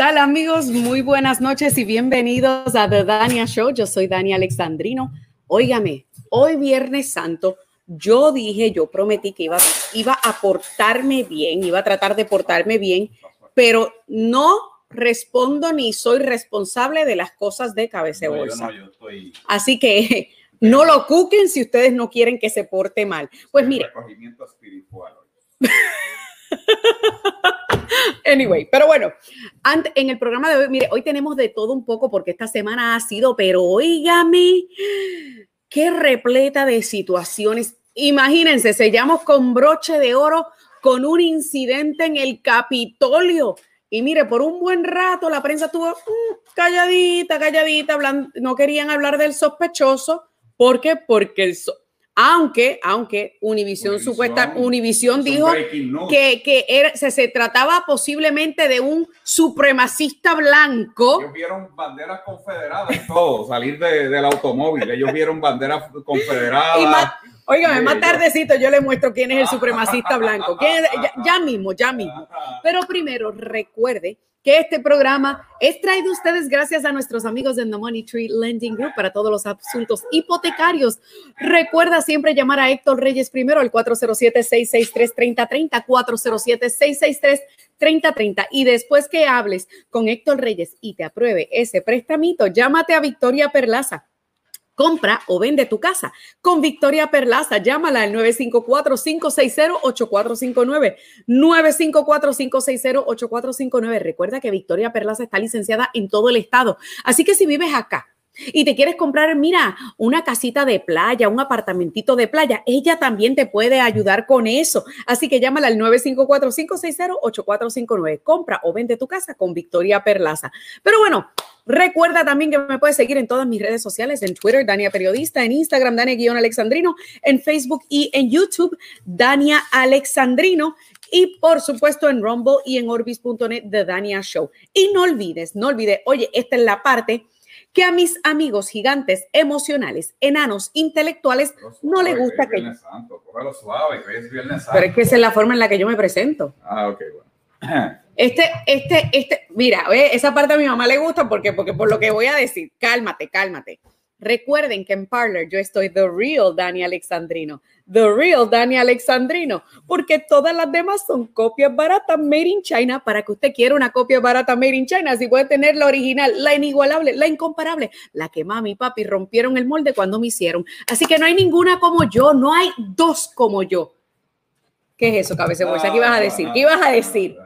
tal amigos? Muy buenas noches y bienvenidos a The Dania Show. Yo soy Dani Alexandrino. Óigame, hoy Viernes Santo, yo dije, yo prometí que iba, iba a portarme bien, iba a tratar de portarme bien, pero no respondo ni soy responsable de las cosas de cabeza bolsa. Así que no lo cuquen si ustedes no quieren que se porte mal. Pues mire. Recogimiento espiritual. Anyway, pero bueno, en el programa de hoy, mire, hoy tenemos de todo un poco porque esta semana ha sido, pero oígame, qué repleta de situaciones. Imagínense, sellamos con broche de oro con un incidente en el Capitolio. Y mire, por un buen rato la prensa estuvo mm, calladita, calladita, no querían hablar del sospechoso. ¿Por qué? Porque el, aunque, aunque Univision, supuesta, Univision dijo que, que era, se, se, trataba posiblemente de un supremacista blanco. Ellos vieron banderas confederadas todo, salir de, del automóvil. Ellos vieron banderas confederadas. Oigan, más tardecito yo le muestro quién es el supremacista blanco. ya mismo, ya mismo. Pero primero, recuerde que este programa es traído a ustedes gracias a nuestros amigos de The Money Tree Lending Group para todos los asuntos hipotecarios. Recuerda siempre llamar a Héctor Reyes primero al 407-663-3030, 407-663-3030 y después que hables con Héctor Reyes y te apruebe ese prestamito, llámate a Victoria Perlaza Compra o vende tu casa con Victoria Perlaza. Llámala al 954-560-8459. 954-560-8459. Recuerda que Victoria Perlaza está licenciada en todo el estado. Así que si vives acá y te quieres comprar, mira, una casita de playa, un apartamentito de playa, ella también te puede ayudar con eso. Así que llámala al 954-560-8459. Compra o vende tu casa con Victoria Perlaza. Pero bueno, recuerda también que me puedes seguir en todas mis redes sociales, en Twitter, Dania Periodista, en Instagram, Dania-Alexandrino, en Facebook y en YouTube, Dania Alexandrino y por supuesto en Rumble y en Orbis.net de Dania Show. Y no olvides, no olvides, oye, esta es la parte que a mis amigos gigantes emocionales, enanos, intelectuales, no les gusta que... Pero es que esa es la forma en la que yo me presento. Ah, ok, bueno. Este, este, este, mira, esa parte a mi mamá le gusta porque, porque por lo que voy a decir, cálmate, cálmate. Recuerden que en Parler yo estoy The Real Dani Alexandrino. The Real Dani Alexandrino. Porque todas las demás son copias baratas made in China. Para que usted quiera una copia barata made in China, si puede tener la original, la inigualable, la incomparable, la que mami y papi rompieron el molde cuando me hicieron. Así que no hay ninguna como yo, no hay dos como yo. ¿Qué es eso, cabeza ¿Qué ibas a decir? ¿Qué ibas a decir?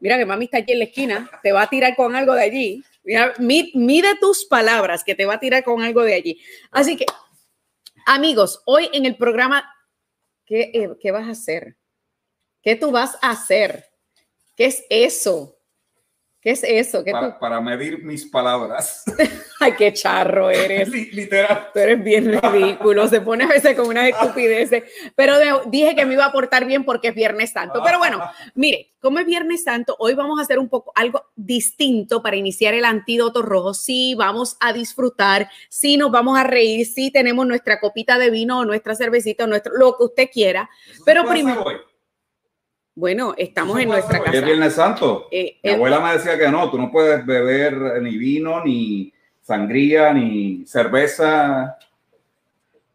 Mira que mami está aquí en la esquina, te va a tirar con algo de allí. Mira, mide tus palabras que te va a tirar con algo de allí. Así que, amigos, hoy en el programa, ¿qué, eh, qué vas a hacer? ¿Qué tú vas a hacer? ¿Qué es eso? ¿Qué es eso? para, medir mis palabras. Ay, qué charro eres. Literal. Tú eres bien ridículo. Se pone a veces con unas estupideces. Pero dije que me iba a portar bien porque es Viernes Santo. Pero bueno, mire, como es Viernes Santo, hoy vamos a hacer un poco algo distinto para iniciar el antídoto rojo. Sí, vamos a disfrutar. Sí, nos vamos a reír. Sí, tenemos nuestra copita de vino, nuestra cervecita, nuestro, lo que usted quiera. Pero primero. Bueno, estamos en nuestra casa. Es Viernes Santo. Eh, Mi abuela me decía que no, tú no puedes beber ni vino, ni sangría, ni cerveza,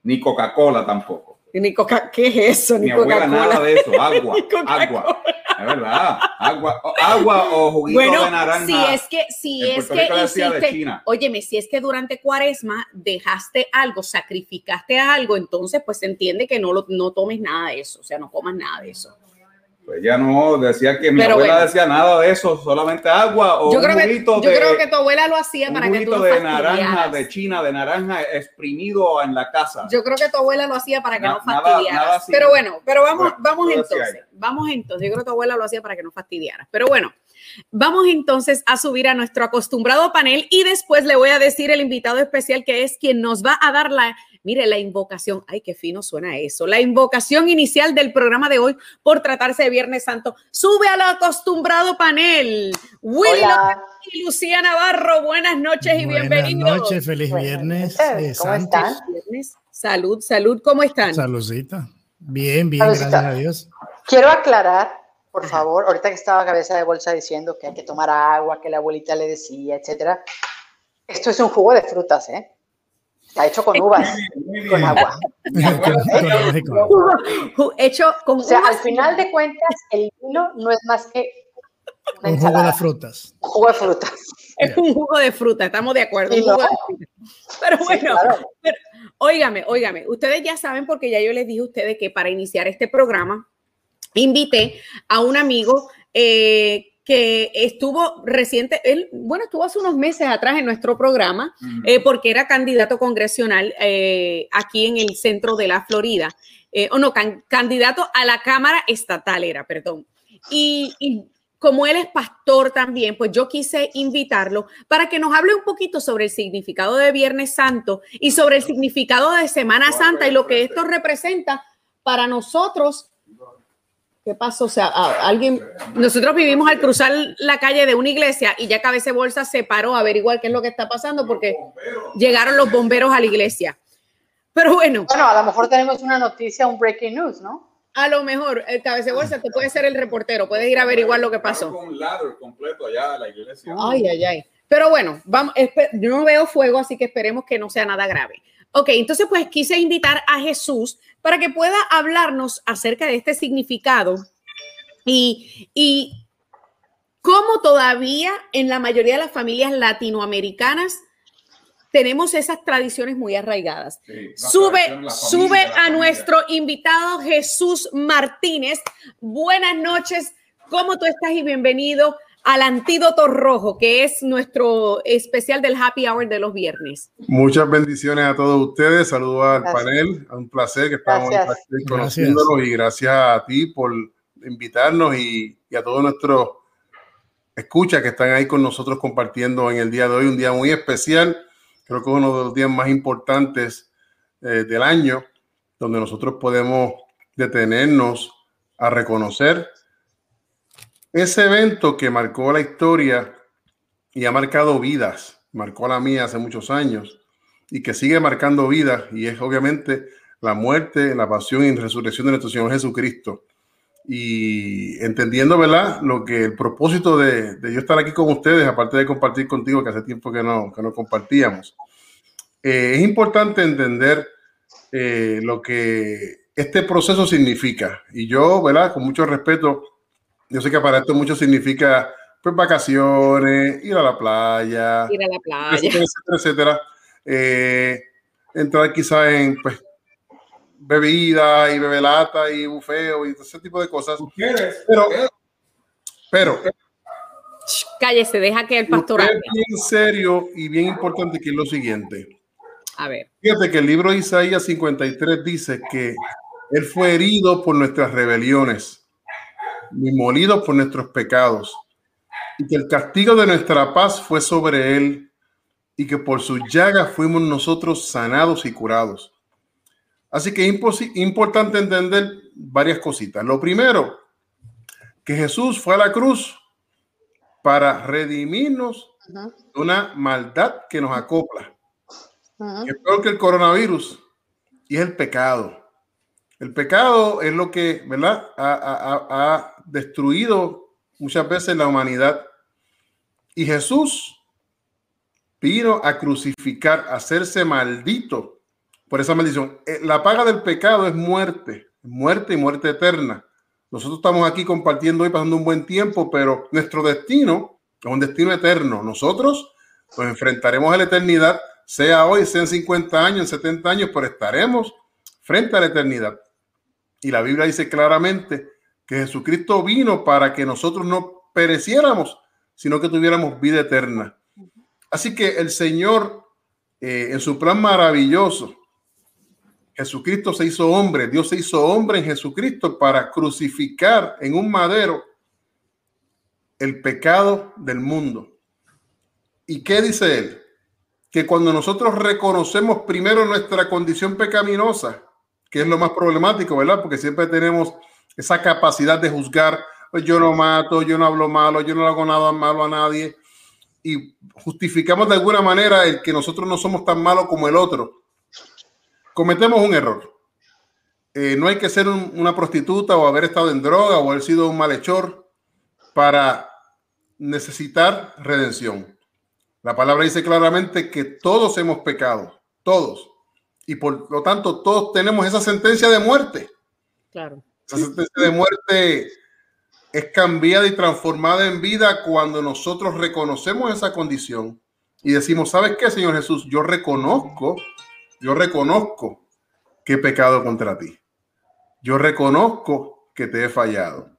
ni Coca-Cola tampoco. Ni Coca, ¿qué es eso? Ni Mi abuela nada de eso, agua, agua. Es verdad, agua, agua o juguito de naranja. Si es que, si es que hiciste, óyeme, si es que durante Cuaresma dejaste algo, sacrificaste algo, entonces pues se entiende que no, lo, no tomes nada de eso, o sea, no comas nada de eso. Pues ya no, decía que mi abuela decía nada de eso, solamente agua o yo creo que, Yo creo que tu abuela lo hacía para que tú de naranja, de China, de naranja exprimido en la casa. Yo creo que tu abuela lo hacía para que no fastidiaras. pero bueno, pero vamos, vamos entonces. Vamos entonces. Yo creo que tu abuela lo hacía para que no fastidiaras. Pero bueno, vamos entonces a subir a nuestro acostumbrado panel y después le voy a decir el invitado especial que es quien nos va a dar la Mire, la invocación, ay, qué fino suena eso. La invocación inicial del programa de hoy por tratarse de Viernes Santo. Sube al acostumbrado panel. Willy y Lucía Navarro, buenas noches y bienvenidos. Buenas noches, feliz viernes. ¿Cómo están? Salud, salud, ¿cómo están? Saludcita. Bien, bien, gracias a Dios. Quiero aclarar por favor, ahorita que estaba cabeza de bolsa diciendo que hay que tomar agua, que la abuelita le decía, etcétera. Esto es un jugo de frutas, ¿eh? Está hecho con uvas, con agua. hecho con O sea, al final de cuentas, el vino no es más que un jugo de frutas. Un jugo de frutas. Es un jugo de fruta, estamos de acuerdo. Pero bueno, óigame, óigame, ustedes ya saben porque ya yo les dije a ustedes que para iniciar este programa invité a un amigo eh, que estuvo reciente, él, bueno, estuvo hace unos meses atrás en nuestro programa, eh, porque era candidato congresional eh, aquí en el centro de la Florida, o no, candidato a la Cámara Estatal era, perdón. Y, y, como él es pastor también, pues yo quise invitarlo para que nos hable un poquito sobre el significado de Viernes Santo y sobre el significado de Semana Santa y lo que esto representa para nosotros ¿Qué pasó? O sea, alguien, nosotros vivimos al cruzar la calle de una iglesia y ya Cabeza Bolsa se paró a averiguar qué es lo que está pasando porque llegaron los bomberos a la iglesia. Pero bueno. Bueno, a lo mejor tenemos una noticia, un breaking news, ¿no? A lo mejor, el Cabeza Bolsa, tú puedes ser el reportero, puedes ir a averiguar lo que pasó. Con un ladder completo allá a la iglesia. Ay, ay, ay. Pero bueno, vamos, yo no veo fuego, así que esperemos que no sea nada grave. Ok, entonces pues quise invitar a Jesús para que pueda hablarnos acerca de este significado y, y cómo todavía en la mayoría de las familias latinoamericanas tenemos esas tradiciones muy arraigadas. sube, sube a nuestro invitado Jesús Martínez. Buenas noches, ¿cómo tú estás y bienvenido al Antídoto Rojo, que es nuestro especial del Happy Hour de los viernes. Muchas bendiciones a todos ustedes, saludos al panel, un placer que estamos conociéndolos y gracias a ti por invitarnos y, a todos nuestros escuchas que están ahí con nosotros compartiendo en el día de hoy, un día muy especial, creo que es uno de los días más importantes eh, del año, donde nosotros podemos detenernos a reconocer ese evento que marcó la historia y ha marcado vidas, marcó la mía hace muchos años y que sigue marcando vidas y es obviamente la muerte, la pasión y resurrección de nuestro Señor Jesucristo. Y entendiendo, ¿verdad? Lo que el propósito de, yo estar aquí con ustedes, aparte de compartir contigo, que hace tiempo que no, que no compartíamos, eh, es importante entender eh, lo que este proceso significa. Y yo, ¿verdad? Con mucho respeto, yo sé que para esto mucho significa pues vacaciones, ir a la playa, ir a la playa, etcétera, etcétera. Eh, entrar quizá en pues bebida y bebelata y bufeo y ese tipo de cosas. Pero, pero cállese, deja que el pastor hable. Bien serio y bien importante que es lo siguiente. A ver. Fíjate que el libro de Isaías 53 dice que él fue herido por nuestras rebeliones ni molido por nuestros pecados, y que el castigo de nuestra paz fue sobre él, y que por sus llagas fuimos nosotros sanados y curados. Así que es importante entender varias cositas. Lo primero, que Jesús fue a la cruz para redimirnos de una maldad que nos acopla, es peor que el coronavirus, y es el pecado. El pecado es lo que, ¿verdad? Ha, destruido muchas veces la humanidad. Y Jesús vino a crucificar, a hacerse maldito por esa maldición. Eh, la paga del pecado es muerte, muerte y muerte eterna. Nosotros estamos aquí compartiendo y pasando un buen tiempo, pero nuestro destino es un destino eterno. Nosotros nos enfrentaremos a la eternidad, sea hoy, sea en 50 años, en 70 años, pero estaremos frente a la eternidad. Y la Biblia dice claramente que Jesucristo vino para que nosotros no pereciéramos, sino que tuviéramos vida eterna. Así que el Señor, eh, en su plan maravilloso, Jesucristo se hizo hombre, Dios se hizo hombre en Jesucristo para crucificar en un madero el pecado del mundo. ¿Y qué dice él? Que cuando nosotros reconocemos primero nuestra condición pecaminosa, que es lo más problemático, ¿verdad? Porque siempre tenemos esa capacidad de juzgar, yo no mato, yo no hablo malo, yo no hago nada malo a nadie, y justificamos de alguna manera el que nosotros no somos tan malos como el otro. Cometemos un error. eh, no hay que ser una prostituta o haber estado en droga o haber sido un malhechor para necesitar redención. La palabra dice claramente que todos hemos pecado, todos. Y por lo tanto, todos tenemos esa sentencia de muerte. Claro. Esa sentencia de muerte es cambiada y transformada en vida cuando nosotros reconocemos esa condición y decimos, ¿sabes qué, Señor Jesús? Yo reconozco, yo reconozco que he pecado contra ti. Yo reconozco que te he fallado.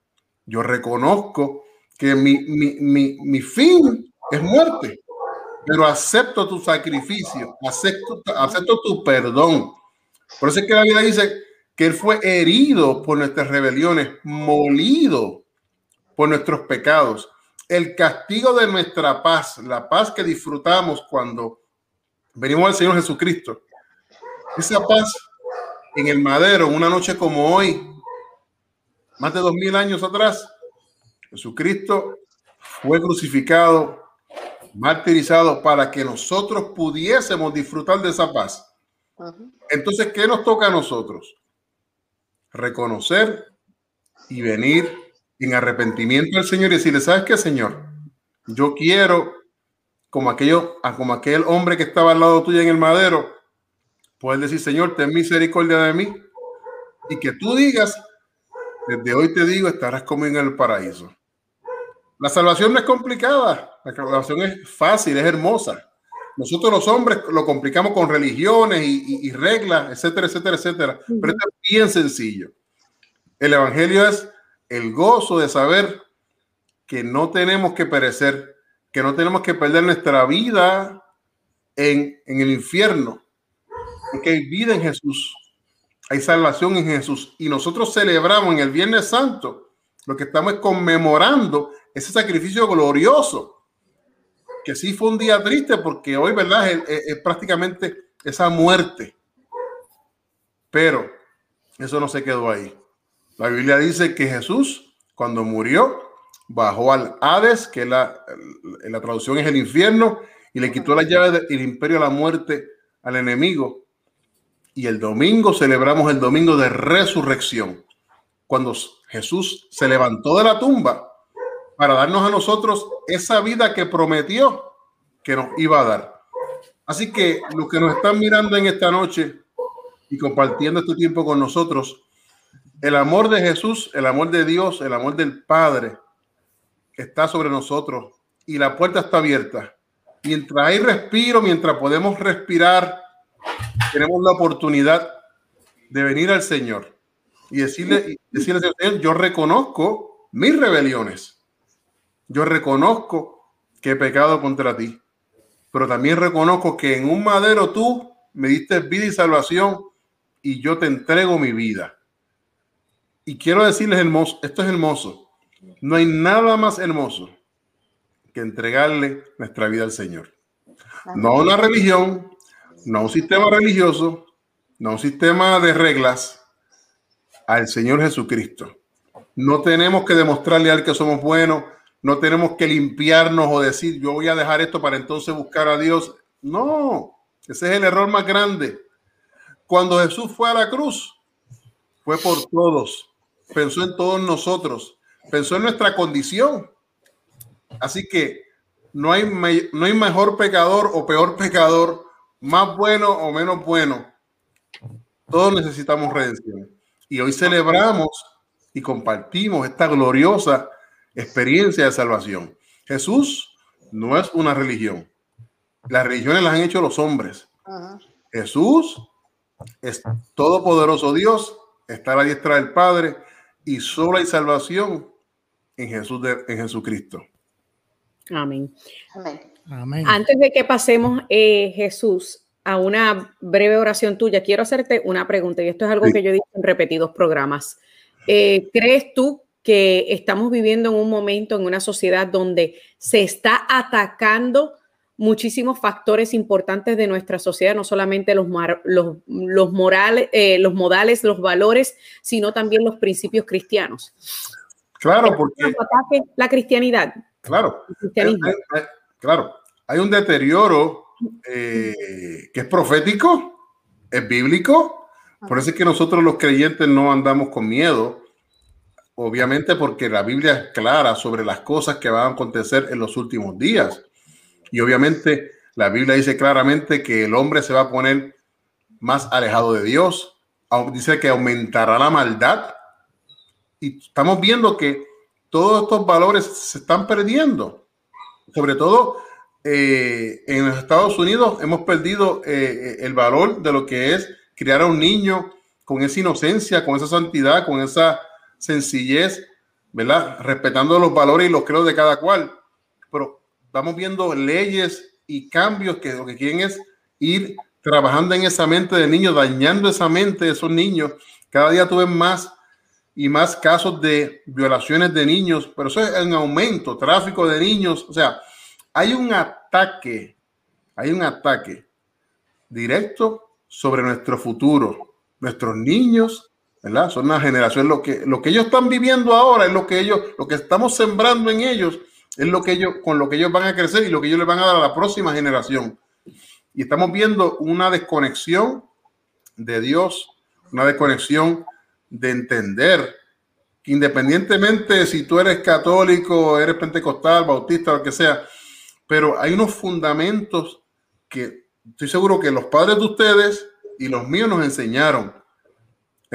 Yo reconozco que mi, mi, fin es muerte, pero acepto tu sacrificio, acepto, acepto tu perdón. Por eso es que la Biblia dice que Él fue herido por nuestras rebeliones, molido por nuestros pecados. El castigo de nuestra paz, la paz que disfrutamos cuando venimos al Señor Jesucristo, esa paz en el madero, una noche como hoy, más de dos mil años atrás, Jesucristo fue crucificado, martirizado para que nosotros pudiésemos disfrutar de esa paz. Entonces, ¿qué nos toca a nosotros? Reconocer y venir en arrepentimiento al Señor y decirle, ¿sabes qué, Señor? Yo quiero, como, aquello, como aquel hombre que estaba al lado tuyo en el madero, Puedes decir, Señor, ten misericordia de mí. Y que tú digas, desde hoy te digo, estarás conmigo en el paraíso. La salvación no es complicada, la salvación es fácil, es hermosa. Nosotros los hombres lo complicamos con religiones y, reglas, etcétera, etcétera, etcétera. Pero esto es bien sencillo. El Evangelio es el gozo de saber que no tenemos que perecer, que no tenemos que perder nuestra vida en, en el infierno, porque hay vida en Jesús, hay salvación en Jesús. Y nosotros celebramos en el Viernes Santo, lo que estamos conmemorando ese sacrificio glorioso, que sí fue un día triste porque hoy, ¿verdad? Es, prácticamente esa muerte. Pero eso no se quedó ahí. La Biblia dice que Jesús, cuando murió, bajó al Hades, que la, la traducción es el infierno, y le quitó la llave del imperio de la muerte al enemigo y el domingo celebramos el domingo de resurrección, cuando Jesús se levantó de la tumba para darnos a nosotros esa vida que prometió que nos iba a dar. Así que los que nos están mirando en esta noche y compartiendo este tiempo con nosotros, el amor de Jesús, el amor de Dios, el amor del Padre está sobre nosotros y la puerta está abierta. Mientras hay respiro, mientras podemos respirar, tenemos la oportunidad de venir al Señor y decirle, decirle Señor, yo reconozco mis rebeliones. Yo reconozco que he pecado contra ti, pero también reconozco que en un madero tú me diste vida y salvación y yo te entrego mi vida. Y quiero decirles hermoso, esto es hermoso. No hay nada más hermoso que entregarle nuestra vida al Señor. No una religión, no un sistema religioso, no un sistema de reglas, al Señor Jesucristo. No tenemos que demostrarle al que somos buenos, no tenemos que limpiarnos o decir yo voy a dejar esto para entonces buscar a Dios. No, ese es el error más grande. Cuando Jesús fue a la cruz, fue por todos, pensó en todos nosotros, pensó en nuestra condición. Así que no hay, no hay mejor pecador o peor pecador más bueno o menos bueno, todos necesitamos redención. Y hoy celebramos y compartimos esta gloriosa experiencia de salvación. Jesús no es una religión. Las religiones las han hecho los hombres. Jesús es todopoderoso Dios, está a la diestra del Padre y solo hay salvación en Jesús en Jesucristo. Amén. Amén. Antes de que pasemos, eh, Jesús, a una breve oración tuya, quiero hacerte una pregunta, y esto es algo que yo he dicho en repetidos programas. Eh, ¿Crees tú que estamos viviendo en un momento, en una sociedad donde se está atacando muchísimos factores importantes de nuestra sociedad, no solamente los, los, morales, eh, los modales, los valores, sino también los principios cristianos? Claro, porque... La cristianidad. Claro. Claro, hay un deterioro eh, que es profético, es bíblico, Por eso es que nosotros los creyentes no andamos con miedo, obviamente porque la Biblia es clara sobre las cosas que van a acontecer en los últimos días. Y obviamente la Biblia dice claramente que el hombre se va a poner más alejado de Dios. Dice que aumentará la maldad. Y estamos viendo que todos estos valores se están perdiendo. Sobre todo eh, en los Estados Unidos hemos perdido eh, el valor de lo que es criar a un niño con esa inocencia, con esa santidad, con esa sencillez, ¿verdad? Respetando los valores y los creos de cada cual. Pero estamos viendo leyes y cambios que lo que quieren es ir trabajando en esa mente de niños, dañando esa mente de esos niños. Cada día tuve más y más casos de violaciones de niños, pero eso es en aumento, tráfico de niños. O sea, hay un ataque, hay un ataque directo sobre nuestro futuro. Nuestros niños ¿verdad? Son una generación, lo que, lo que ellos están viviendo ahora es lo que ellos, lo que estamos sembrando en ellos, es lo que ellos, con lo que ellos van a crecer y lo que ellos les van a dar a la próxima generación. Y estamos viendo una desconexión de Dios, una desconexión de entender que independientemente si tú eres católico, eres pentecostal, bautista, lo que sea, pero hay unos fundamentos que estoy seguro que los padres de ustedes y los míos nos enseñaron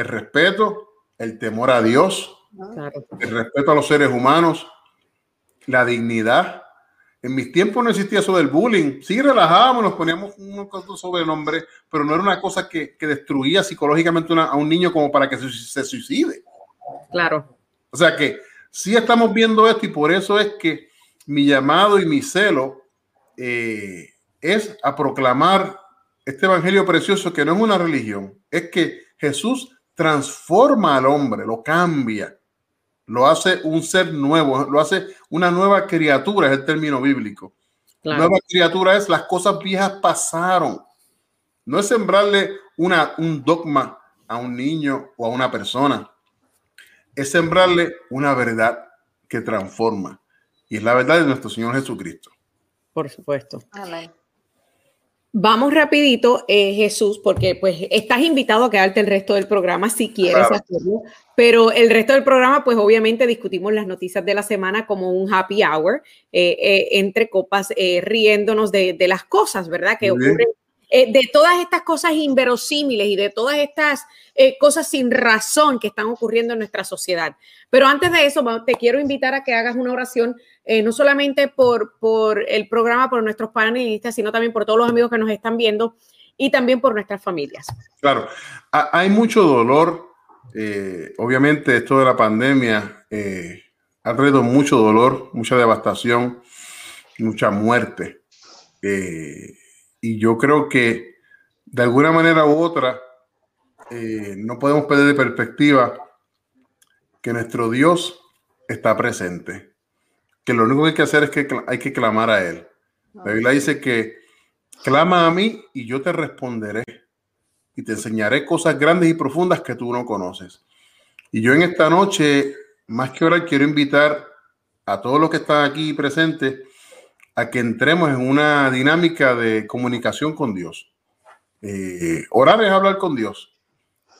el respeto, el temor a Dios, el respeto a los seres humanos, la dignidad. En mis tiempos no existía eso del bullying. Sí relajábamos, nos poníamos un sobrenombre, pero no era una cosa que, destruía psicológicamente a un niño como para que se, suicide. Claro. O sea que sí estamos viendo esto y por eso es que mi llamado y mi celo eh, es a proclamar este evangelio precioso que no es una religión, es que Jesús transforma al hombre, lo cambia, lo hace un ser nuevo, lo hace una nueva criatura, es el término bíblico. Nueva criatura es las cosas viejas pasaron. No es sembrarle una, un dogma a un niño o a una persona. Es sembrarle una verdad que transforma. Y es la verdad de nuestro Señor Jesucristo. Por supuesto. Amén. Vamos rapidito, eh, Jesús, porque pues estás invitado a quedarte el resto del programa si quieres hacerlo, pero el resto del programa pues obviamente discutimos las noticias de la semana como un happy hour, eh, eh, entre copas, riéndonos de, las cosas, ¿verdad? Que ocurren eh, de todas estas cosas inverosímiles y de todas estas eh, cosas sin razón que están ocurriendo en nuestra sociedad. Pero antes de eso, te quiero invitar a que hagas una oración, eh, no solamente por, por el programa, por nuestros panelistas, sino también por todos los amigos que nos están viendo y también por nuestras familias. Claro, hay mucho dolor. obviamente, esto de la pandemia ha traído mucho dolor, mucha devastación, mucha muerte. Y yo creo que de alguna manera u otra eh, no podemos perder de perspectiva que nuestro Dios está presente. Que lo único que hay que hacer es que hay que clamar a Él. La Biblia dice que clama a mí y yo te responderé y te enseñaré cosas grandes y profundas que tú no conoces. Y yo en esta noche, más que ahora, quiero invitar a todos los que están aquí presentes a que entremos en una dinámica de comunicación con Dios. Eh, orar es hablar con Dios.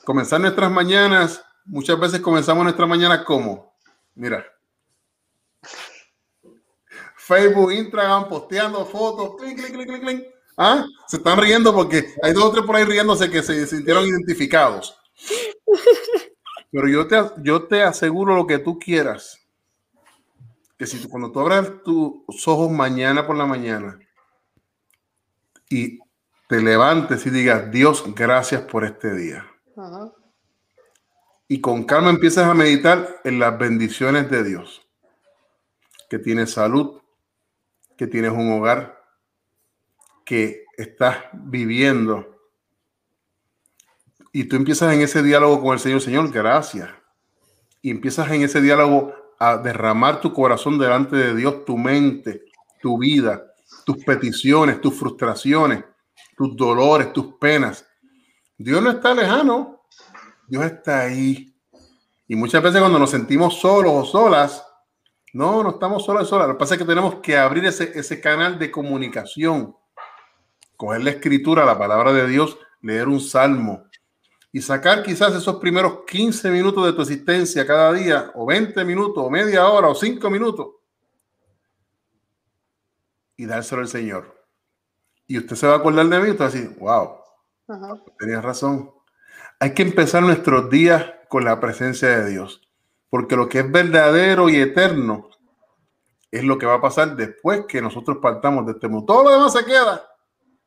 Comenzar nuestras mañanas, muchas veces comenzamos nuestras mañanas como, mira, Facebook, Instagram, posteando fotos, ¿Ah? Se están riendo porque hay dos o tres por ahí riéndose que se sintieron identificados. Pero yo te, yo te aseguro lo que tú quieras que si cuando tú abras tus ojos mañana por la mañana y te levantes y digas, Dios, gracias por este día. Y con calma empiezas a meditar en las bendiciones de Dios. Que tienes salud, que tienes un hogar, que estás viviendo. Y tú empiezas en ese diálogo con el Señor, Señor, gracias. Y empiezas en ese diálogo a derramar tu corazón delante de Dios, tu mente, tu vida, tus peticiones, tus frustraciones, tus dolores, tus penas. Dios no está lejano, Dios está ahí. Y muchas veces cuando nos sentimos solos o solas, no, no estamos solos o solas. Lo que pasa es que tenemos que abrir ese, ese canal de comunicación, coger la escritura, la palabra de Dios, leer un salmo, y sacar quizás esos primeros 15 minutos de tu existencia cada día, o 20 minutos, o media hora, o 5 minutos, y dárselo al Señor. Y usted se va a acordar de mí y usted va a decir, wow, tenías razón. Hay que empezar nuestros días con la presencia de Dios, porque lo que es verdadero y eterno es lo que va a pasar después que nosotros partamos de este mundo. Todo lo demás se queda,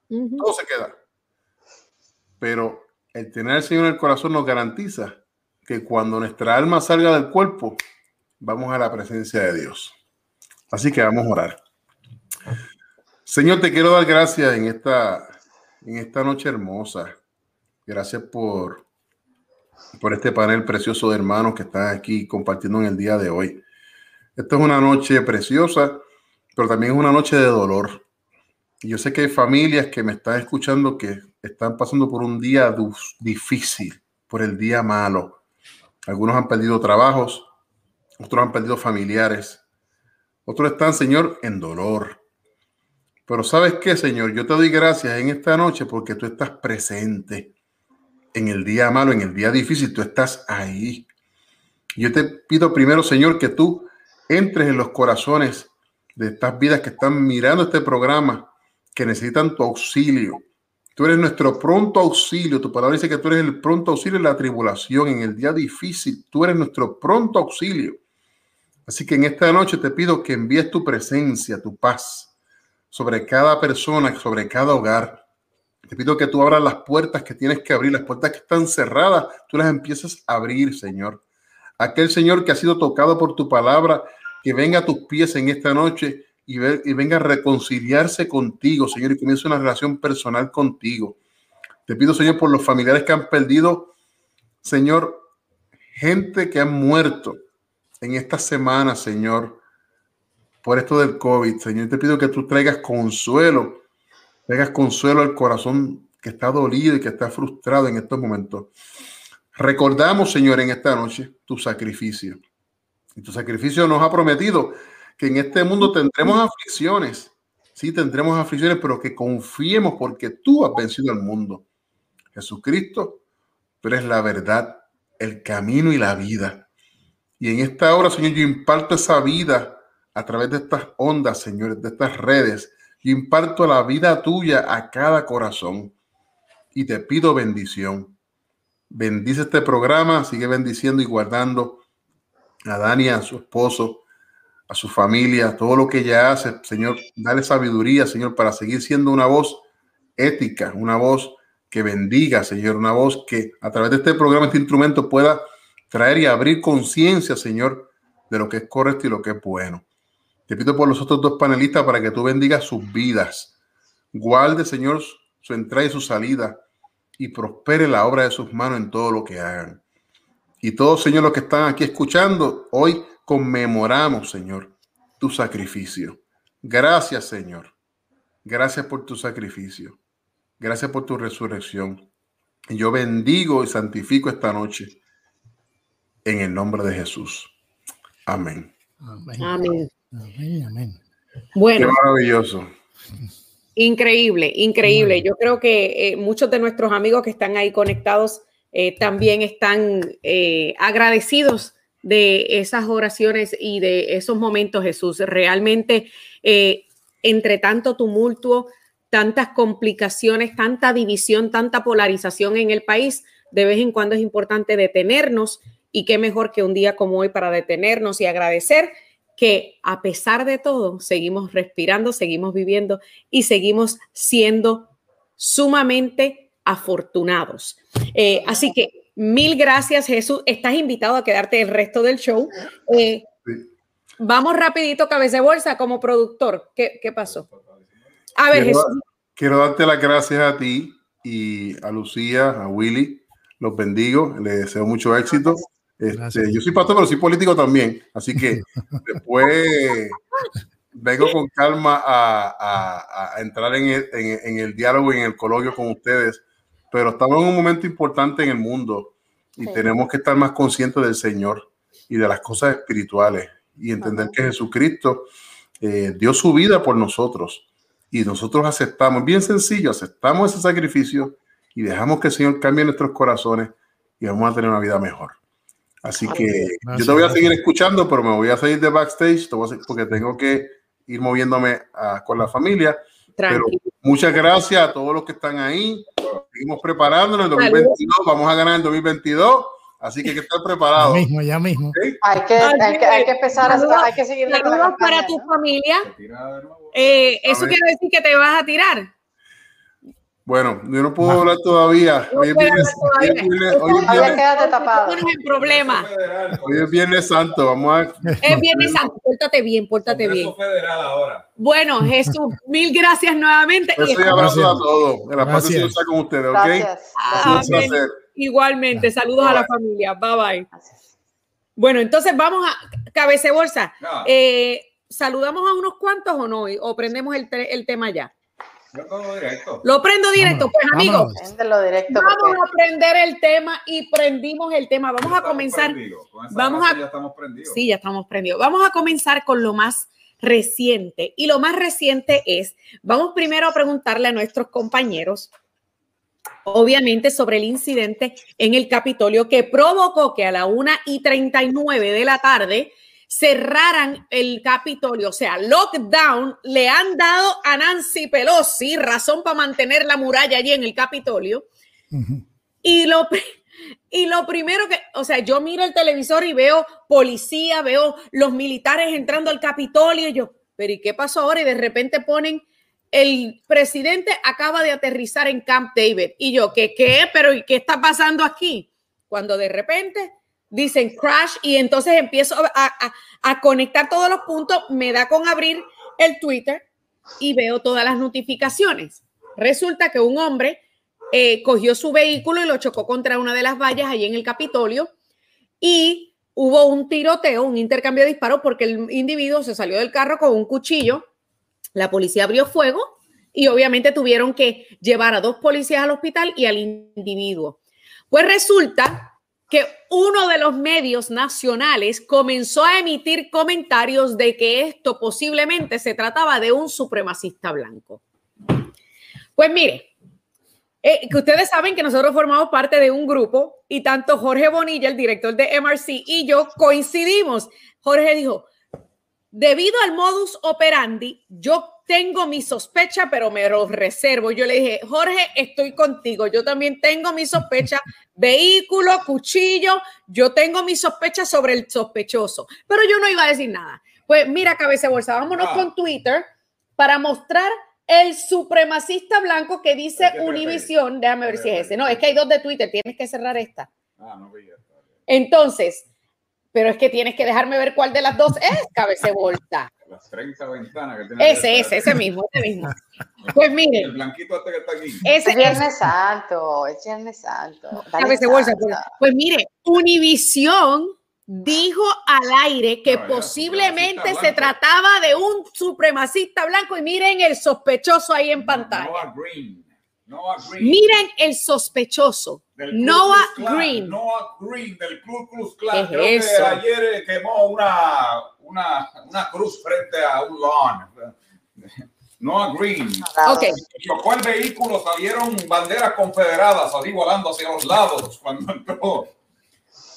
todo se queda. Pero el tener al Señor en el corazón nos garantiza que cuando nuestra alma salga del cuerpo, vamos a la presencia de Dios. Así que vamos a orar. Señor, te quiero dar gracias en esta, en esta noche hermosa. Gracias por, por este panel precioso de hermanos que están aquí compartiendo en el día de hoy. Esta es una noche preciosa, pero también es una noche de dolor. Yo sé que hay familias que me están escuchando que están pasando por un día difícil, por el día malo. Algunos han perdido trabajos, otros han perdido familiares, otros están, Señor, en dolor. Pero sabes qué, Señor, yo te doy gracias en esta noche porque tú estás presente en el día malo, en el día difícil, tú estás ahí. Yo te pido primero, Señor, que tú entres en los corazones de estas vidas que están mirando este programa, que necesitan tu auxilio. Tú eres nuestro pronto auxilio. Tu palabra dice que tú eres el pronto auxilio en la tribulación, en el día difícil. Tú eres nuestro pronto auxilio. Así que en esta noche te pido que envíes tu presencia, tu paz sobre cada persona, sobre cada hogar. Te pido que tú abras las puertas que tienes que abrir, las puertas que están cerradas, tú las empiezas a abrir, Señor. Aquel Señor que ha sido tocado por tu palabra, que venga a tus pies en esta noche y, y venga a reconciliarse contigo, Señor, y comience una relación personal contigo. Te pido, Señor, por los familiares que han perdido, Señor, gente que han muerto en esta semana, Señor por esto del COVID. Señor, te pido que tú traigas consuelo, traigas consuelo al corazón que está dolido y que está frustrado en estos momentos. Recordamos, Señor, en esta noche tu sacrificio. Y tu sacrificio nos ha prometido que en este mundo tendremos aflicciones. Sí, tendremos aflicciones, pero que confiemos porque tú has vencido al mundo. Jesucristo, tú eres la verdad, el camino y la vida. Y en esta hora, Señor, yo imparto esa vida a través de estas ondas, señores, de estas redes. y imparto la vida tuya a cada corazón y te pido bendición. Bendice este programa, sigue bendiciendo y guardando a Dani, a su esposo, a su familia, todo lo que ella hace. Señor, dale sabiduría, Señor, para seguir siendo una voz ética, una voz que bendiga, Señor, una voz que a través de este programa, este instrumento pueda traer y abrir conciencia, Señor, de lo que es correcto y lo que es bueno. Te pido por los otros dos panelistas para que tú bendigas sus vidas. Guarde, Señor, su entrada y su salida y prospere la obra de sus manos en todo lo que hagan. Y todos, Señor, los que están aquí escuchando, hoy conmemoramos, Señor, tu sacrificio. Gracias, Señor. Gracias por tu sacrificio. Gracias por tu resurrección. Y yo bendigo y santifico esta noche en el nombre de Jesús. Amén. Amén. Amén, Bueno. maravilloso. Increíble, increíble. Yo creo que eh, muchos de nuestros amigos que están ahí conectados eh, también están eh, agradecidos de esas oraciones y de esos momentos, Jesús. Realmente, entre tanto tumulto, tantas complicaciones, tanta división, tanta polarización en el país, de vez en cuando es importante detenernos y qué mejor que un día como hoy para detenernos y agradecer que a pesar de todo, seguimos respirando, seguimos viviendo y seguimos siendo sumamente afortunados. Eh, así que mil gracias, Jesús. Estás invitado a quedarte el resto del show. Eh, vamos rapidito, cabeza de bolsa, como productor. ¿Qué, pasó? A ver, quiero, Jesús. Quiero darte las gracias a ti y a Lucía, a Willy. Los bendigo, les deseo mucho éxito. Este, yo soy pastor, pero soy político también. Así que después vengo con calma a, entrar en el, diálogo y en el coloquio con ustedes. Pero estamos en un momento importante en el mundo y tenemos que estar más conscientes del Señor y de las cosas espirituales y entender que Jesucristo eh, dio su vida por nosotros y nosotros aceptamos, bien sencillo, aceptamos ese sacrificio y dejamos que el Señor cambie nuestros corazones y vamos a tener una vida mejor. Así que yo te voy a seguir escuchando, pero me voy a salir de backstage porque tengo que ir moviéndome con la familia. Pero muchas gracias a todos los que están ahí. Seguimos preparándonos en 2022. Vamos a ganar en 2022. Así que hay que estar preparado. Ya mismo, ya mismo. Hay, que, hay, que, hay, que, empezar a hay que seguir. Saludos para tu familia. Eh, ¿Eso quiere decir que te vas a tirar? Bueno, yo no puedo hablar todavía. hoy es viernes, hoy es viernes, hoy es viernes, tapado. problema. Hoy es viernes santo, vamos a... Es viernes santo, pórtate bien, pórtate bien. Federal ahora. Bueno, Jesús, mil gracias nuevamente. Soy abrazo a todos. En la paz de con ustedes, ¿ok? Gracias. Igualmente, saludos a la familia. Bye bye. Bueno, entonces vamos a cabece bolsa. Eh, ¿Saludamos a unos cuantos o no? ¿O prendemos el, el tema ya? Lo prendo directo, pues amigos. vamos a prender el tema y prendimos el tema. Vamos a comenzar. Vamos a. Ya estamos prendidos. Sí, ya estamos prendidos. Vamos a comenzar con lo más reciente. Y lo más reciente es, vamos primero a preguntarle a nuestros compañeros, obviamente, sobre el incidente en el Capitolio que provocó que a la una y 39 de la tarde cerraran el Capitolio, o sea, lockdown, le han dado a Nancy Pelosi razón para mantener la muralla allí en el Capitolio. Y lo y lo primero que, o sea, yo miro el televisor y veo policía, veo los militares entrando al Capitolio y yo, pero ¿y qué pasó ahora? Y de repente ponen el presidente acaba de aterrizar en Camp David y yo, ¿qué qué? Pero ¿y qué está pasando aquí? Cuando de repente dicen crash y entonces empiezo a, conectar todos los puntos, me da con abrir el Twitter y veo todas las notificaciones. Resulta que un hombre eh, cogió su vehículo y lo chocó contra una de las vallas ahí en el Capitolio y hubo un tiroteo, un intercambio de disparos porque el individuo se salió del carro con un cuchillo, la policía abrió fuego y obviamente tuvieron que llevar a dos policías al hospital y al individuo. Pues resulta que uno de los medios nacionales comenzó a emitir comentarios de que esto posiblemente se trataba de un supremacista blanco. Pues mire, eh, que ustedes saben que nosotros formamos parte de un grupo y tanto Jorge Bonilla, el director de MRC, y yo coincidimos. Jorge dijo, debido al modus operandi, yo tengo mi sospecha, pero me lo reservo. Yo le dije, Jorge, estoy contigo. Yo también tengo mi sospecha, vehículo, cuchillo. Yo tengo mi sospecha sobre el sospechoso, pero yo no iba a decir nada. Pues mira, cabeza bolsa, vámonos ah. con Twitter para mostrar el supremacista blanco que dice Univision. Déjame ver si es ese. No, es que hay dos de Twitter. Tienes que cerrar esta. Ah, no Entonces, pero es que tienes que dejarme ver cuál de las dos es, cabeza bolsa. Las 30 ventanas que tiene. Ese, ese, ese mismo, ese mismo. Pues mire. El blanquito este que está aquí. Ese es Viernes Santo, es Viernes Santo. Bolsa, pues, pues, mire, Univisión dijo al aire que posiblemente se trataba de un supremacista blanco y miren el sospechoso ahí en pantalla. Noah Green. Noah Green. Miren el sospechoso. Noah Green. Noah Green del Ku Klux Klan. Creo que ayer quemó una una, una cruz frente a un lawn. Noah Green. Okay. Chocó el vehículo, salieron banderas confederadas así volando hacia los lados cuando entró.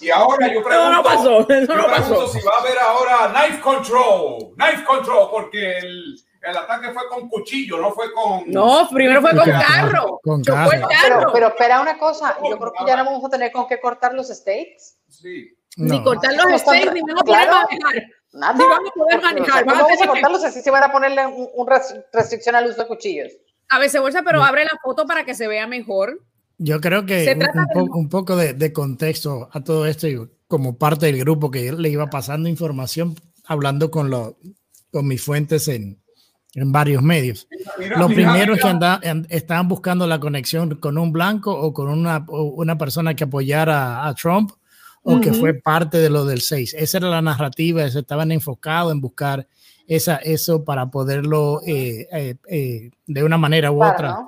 Y ahora yo pregunto, no, pasó, no yo pregunto si va a haber ahora knife control, knife control, porque el, el ataque fue con cuchillo, no fue con. No, primero fue con carro. Con carro. Pero, pero, espera una cosa, yo creo que ya no vamos a tener con qué cortar los steaks. Sí. Ni cortar los steaks, ni vamos a poder manejar. Nada. Ni vamos a poder manejar. Vamos, a, cortarlos así se van a ponerle un, un restricción al uso de cuchillos. A veces bolsa, pero abre la foto para que se vea mejor. Yo creo que un, un, poco de, de, contexto a todo esto, como parte del grupo que le iba pasando información, hablando con, lo, con mis fuentes en, en varios medios. Lo primero es que anda, estaban buscando la conexión con un blanco o con una, una persona que apoyara a Trump o que fue parte de lo del 6. Esa era la narrativa, estaban enfocados en buscar esa, eso para poderlo eh, eh, eh, de una manera u otra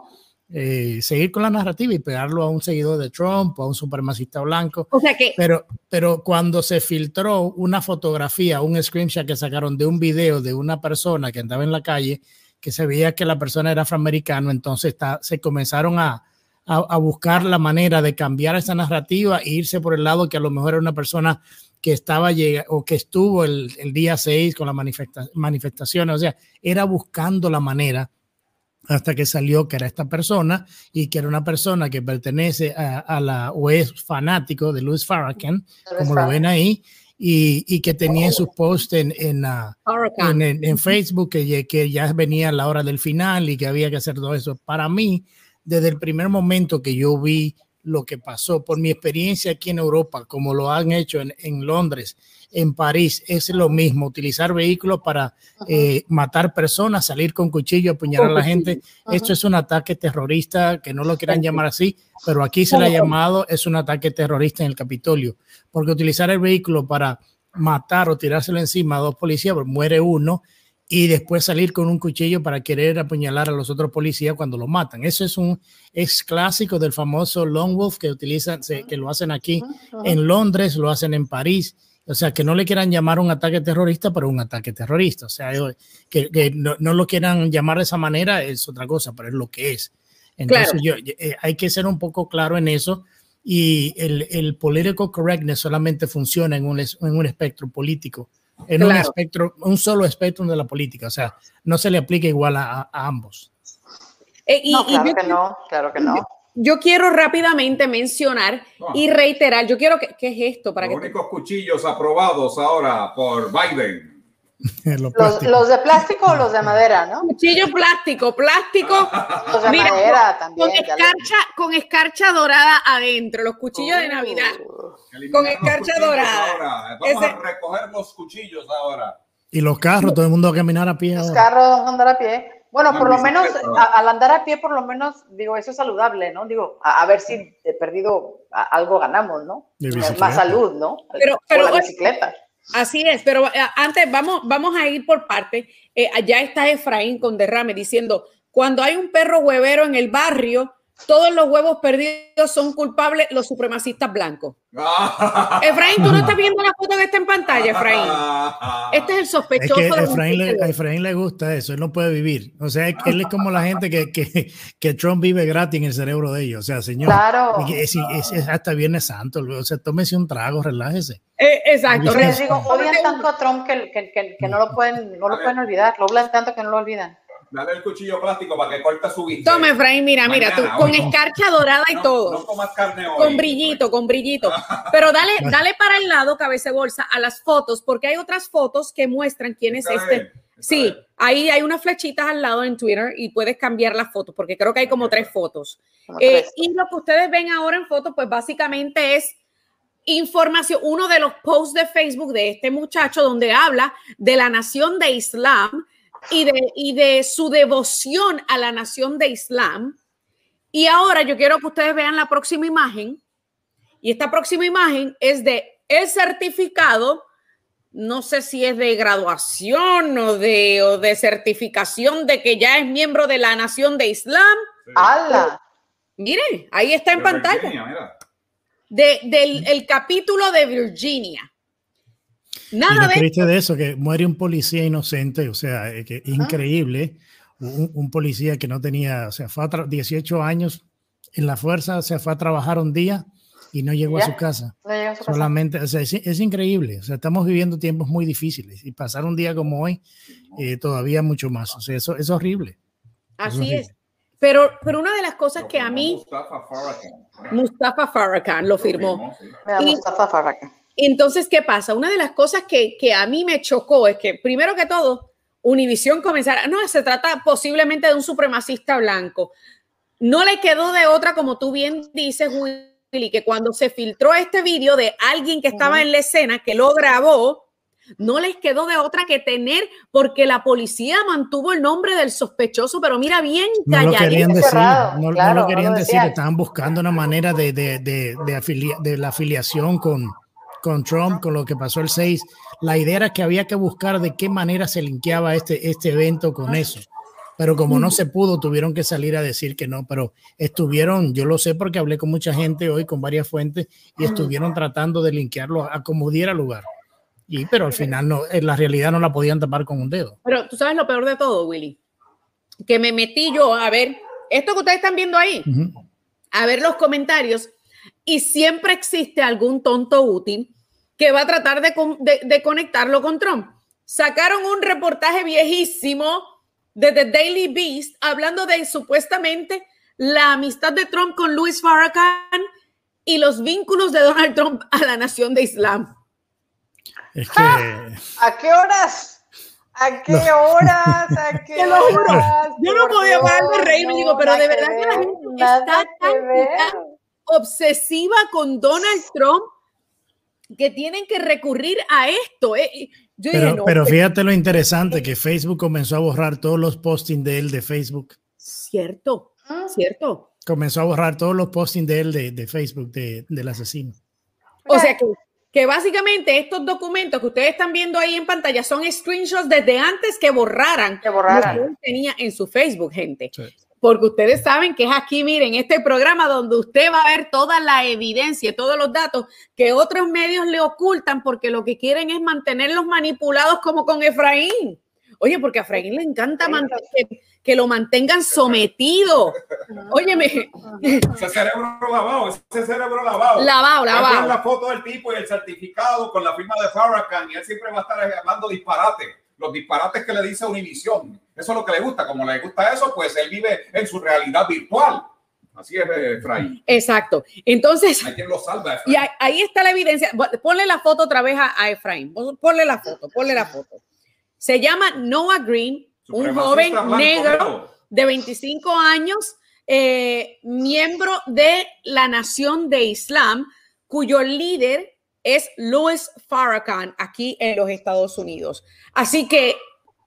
seguir con la narrativa y pegarlo a un seguidor de Trump o a un supremacista blanco. O sea que... Pero, pero cuando se filtró una fotografía, un screenshot que sacaron de un video de una persona que andaba en la calle, que se veía que la persona era afroamericano, entonces está, se comenzaron a, a, buscar la manera de cambiar esa narrativa e irse por el lado que a lo mejor era una persona que estaba o que estuvo el, día 6 con las manifestaciones, o sea, era buscando la manera hasta que salió que era esta persona y que era una persona que pertenece a, la o es fanático de Louis Farrakhan, como lo ven ahí, y, y que tenía en sus posts en, en, ah, en, Facebook que, que ya venía la hora del final y que había que hacer todo eso. Para mí, desde el primer momento que yo vi lo que pasó, por mi experiencia aquí en Europa, como lo han hecho en, en Londres, en París, es lo mismo, utilizar vehículos para eh, matar personas, salir con cuchillo, apuñalar a la gente. Esto es un ataque terrorista, que no lo quieran llamar así, pero aquí se le ha llamado, es un ataque terrorista en el Capitolio, porque utilizar el vehículo para matar o tirárselo encima a dos policías, pues muere uno, y después salir con un cuchillo para querer apuñalar a los otros policías cuando lo matan. Eso es un es clásico del famoso Long Wolf que utilizan, que lo hacen aquí en Londres, lo hacen en París. O sea, que no le quieran llamar un ataque terrorista, pero un ataque terrorista. O sea, que, no, lo quieran llamar de esa manera es otra cosa, pero es lo que es. Entonces, yo, eh, hay que ser un poco claro en eso. Y el, el political correctness solamente funciona en un, en un espectro político en un espectro, un solo espectro de la política, o sea, no se le aplica igual a, ambos. Eh, no, claro que no, claro que no. Yo, quiero rápidamente mencionar y reiterar, yo quiero que, ¿qué es esto? Para Los únicos cuchillos aprobados ahora por Biden los, de plástico o los de madera, ¿no? Cuchillo plástico, plástico. Los de madera también. Con escarcha, con escarcha dorada adentro, los cuchillos de Navidad. Uh. con escarcha dorada. Vamos a recoger los cuchillos ahora. Y los carros, todo el mundo a caminar a pie. Los carros a andar a pie. Bueno, por lo menos al andar a pie, por lo menos, digo, eso es saludable, ¿no? Digo, a, ver si he perdido algo ganamos, ¿no? Más salud, ¿no? Pero, pero la bicicleta. Así es, pero eh, antes vamos, vamos a ir por parte. Eh, allá está Efraín con derrame diciendo, cuando hay un perro huevero en el barrio, todos los huevos perdidos son culpables los supremacistas blancos. Efraín, tú no estás viendo la foto que está en pantalla, Efraín. Este es el sospechoso. Es que Efraín le, a Efraín le gusta eso, él no puede vivir. O sea, él es como la gente que, que, que, Trump vive gratis en el cerebro de ellos. O sea, señor, claro. es, es, hasta Viernes Santo. O sea, tómese un trago, relájese. Eh, exacto. Les digo, odian tanto a Trump que, que, que, no, lo pueden, no lo pueden olvidar, lo odian tanto que no lo olvidan. Dale el cuchillo plástico para que corte su vista. Toma, Efraín, mira, mira, tú, con escarcha dorada y todo. No comas carne hoy. Con brillito, con brillito. Pero dale, dale para el lado, cabeza bolsa, a las fotos, porque hay otras fotos que muestran quién es este. Sí, ahí hay unas flechitas al lado en Twitter y puedes cambiar las fotos, porque creo que hay como tres fotos. Eh, y lo que ustedes ven ahora en fotos, pues básicamente es información, uno de los posts de Facebook de este muchacho donde habla de la nación de Islam y de, y de su devoción a la nación de Islam. Y ahora yo quiero que ustedes vean la próxima imagen. Y esta próxima imagen es de el certificado, no sé si es de graduación o de, o de certificación de que ya es miembro de la nación de Islam. ¡Hala! Miren, ahí está en pantalla. De, del el capítulo de Virginia. Nada de triste de eso, que muere un policía inocente, o sea, eh, que increíble. Un, policía que no tenía, o sea, fue a 18 años en la fuerza, se fue a trabajar un día y no llegó a su casa. Solamente, o sea, es, increíble. O sea, estamos viviendo tiempos muy difíciles y pasar un día como hoy eh, todavía mucho más. O sea, eso es horrible. Así es. Pero, pero una de las cosas que a mí... Mustafa Farrakhan. Mustafa Farrakhan lo firmó. Mustafa Farrakhan. Entonces, ¿qué pasa? Una de las cosas que, a mí me chocó es que, primero que todo, Univisión comenzara, no, se trata posiblemente de un supremacista blanco. No le quedó de otra, como tú bien dices, Willy, que cuando se filtró este vídeo de alguien que estaba en la escena, que lo grabó, no les quedó de otra que tener, porque la policía mantuvo el nombre del sospechoso, pero mira bien No lo querían decir, no, lo querían decir, estaban buscando una manera de, de, de, de la afiliación con, con Trump, con lo que pasó el 6, la idea era que había que buscar de qué manera se linkeaba este, este evento con eso. Pero como no se pudo, tuvieron que salir a decir que no, pero estuvieron, yo lo sé porque hablé con mucha gente hoy, con varias fuentes, y estuvieron tratando de linkearlo a como diera lugar. Y, pero al final no, en la realidad no la podían tapar con un dedo. Pero tú sabes lo peor de todo, Willy, que me metí yo a ver, esto que ustedes están viendo ahí, a ver los comentarios y siempre existe algún tonto útil que va a tratar de, conectarlo con Trump. Sacaron un reportaje viejísimo de The Daily Beast hablando de supuestamente la amistad de Trump con Louis Farrakhan y los vínculos de Donald Trump a la nación de Islam. ¿A qué horas? ¿A qué horas? ¿A qué horas? Yo no podía parar de reír, digo, pero de verdad que, la gente está tan, obsesiva con Donald Trump que tienen que recurrir a esto. Eh. pero, pero fíjate lo interesante que Facebook comenzó a borrar todos los postings de él de Facebook. Cierto, ah. cierto. Comenzó a borrar todos los postings de él de, de Facebook de, del asesino. O sea que, que, básicamente estos documentos que ustedes están viendo ahí en pantalla son screenshots desde antes que borraran, que borraran. lo que él tenía en su Facebook, gente porque ustedes saben que es aquí, miren, este programa donde usted va a ver toda la evidencia, todos los datos que otros medios le ocultan porque lo que quieren es mantenerlos manipulados como con Efraín. Oye, porque a Efraín le encanta que, lo mantengan sometido. Óyeme. Ese cerebro lavado, ese cerebro lavado. Lavado, lavado. la foto del tipo y el certificado con la firma de Farrakhan y él siempre va a estar hablando disparate los disparates que le dice Univisión. Eso es lo que le gusta. Como le gusta eso, pues él vive en su realidad virtual. Así es, Efraín. Exacto. Entonces, hay quien lo salva. Y ahí, está la evidencia. Ponle la foto otra vez a, Efraín. Ponle la foto, ponle la foto. Se llama Noah Green, un joven negro de 25 años, eh, miembro de la Nación de Islam, cuyo líder es Louis Farrakhan aquí en los Estados Unidos. Así que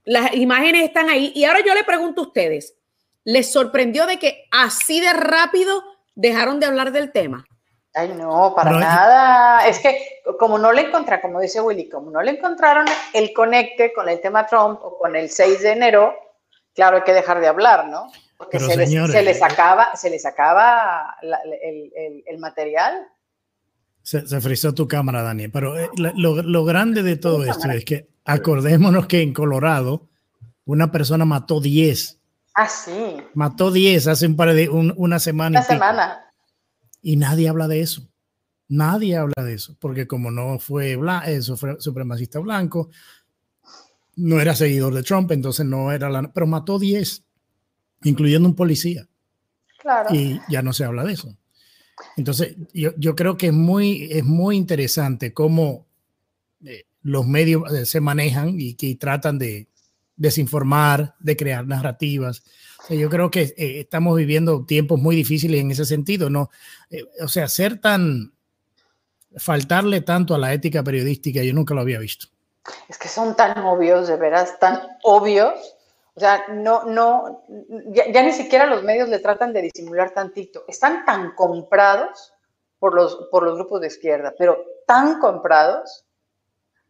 las imágenes están ahí. Y ahora yo le pregunto a ustedes, ¿les sorprendió de que así de rápido dejaron de hablar del tema? Ay, no, para nada. Es que como no le encontraron, como dice Willy, como no le encontraron el conecte con el tema Trump o con el 6 de enero, claro, hay que dejar de hablar, ¿no? Porque se, les, se, les, acaba, se les acaba el, el material. Se, se, frizó tu cámara, Daniel. Pero eh, lo, lo, grande de todo esto es que acordémonos que en Colorado una persona mató 10. Ah, sí. Mató 10 hace un par de una semana. Una semana. Y nadie habla de eso. Nadie habla de eso. Porque como no fue eh, supremacista blanco, no era seguidor de Trump, entonces no era la. Pero mató 10, incluyendo un policía. Claro. Y ya no se habla de eso. Entonces, yo, yo, creo que es muy, es muy interesante cómo eh, los medios eh, se manejan y que tratan de desinformar, de crear narrativas. yo creo que eh, estamos viviendo tiempos muy difíciles en ese sentido, ¿no? o sea, ser tan, faltarle tanto a la ética periodística, yo nunca lo había visto. Es que son tan obvios, de veras, tan obvios o sea, no, no, ya, ni siquiera los medios le tratan de disimular tantito. Están tan comprados por los, por los grupos de izquierda, pero tan comprados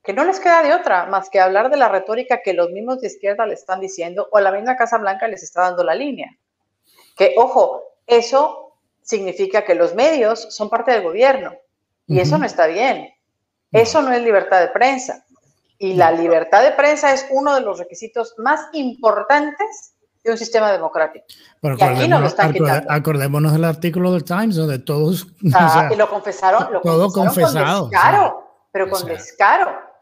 que no les queda de otra más que hablar de la retórica que los mismos de izquierda le están diciendo o la misma Casa Blanca les está dando la línea. Que, ojo, eso significa que los medios son parte del gobierno y eso no está bien. Eso no es libertad de prensa. Y la libertad de prensa es uno de los requisitos más importantes de un sistema democrático. Pero y aquí no lo están quitando. Acordémonos del artículo del Times, donde todos. Ah, y lo confesaron. Lo todo confesado. Con descaro, pero con descaro.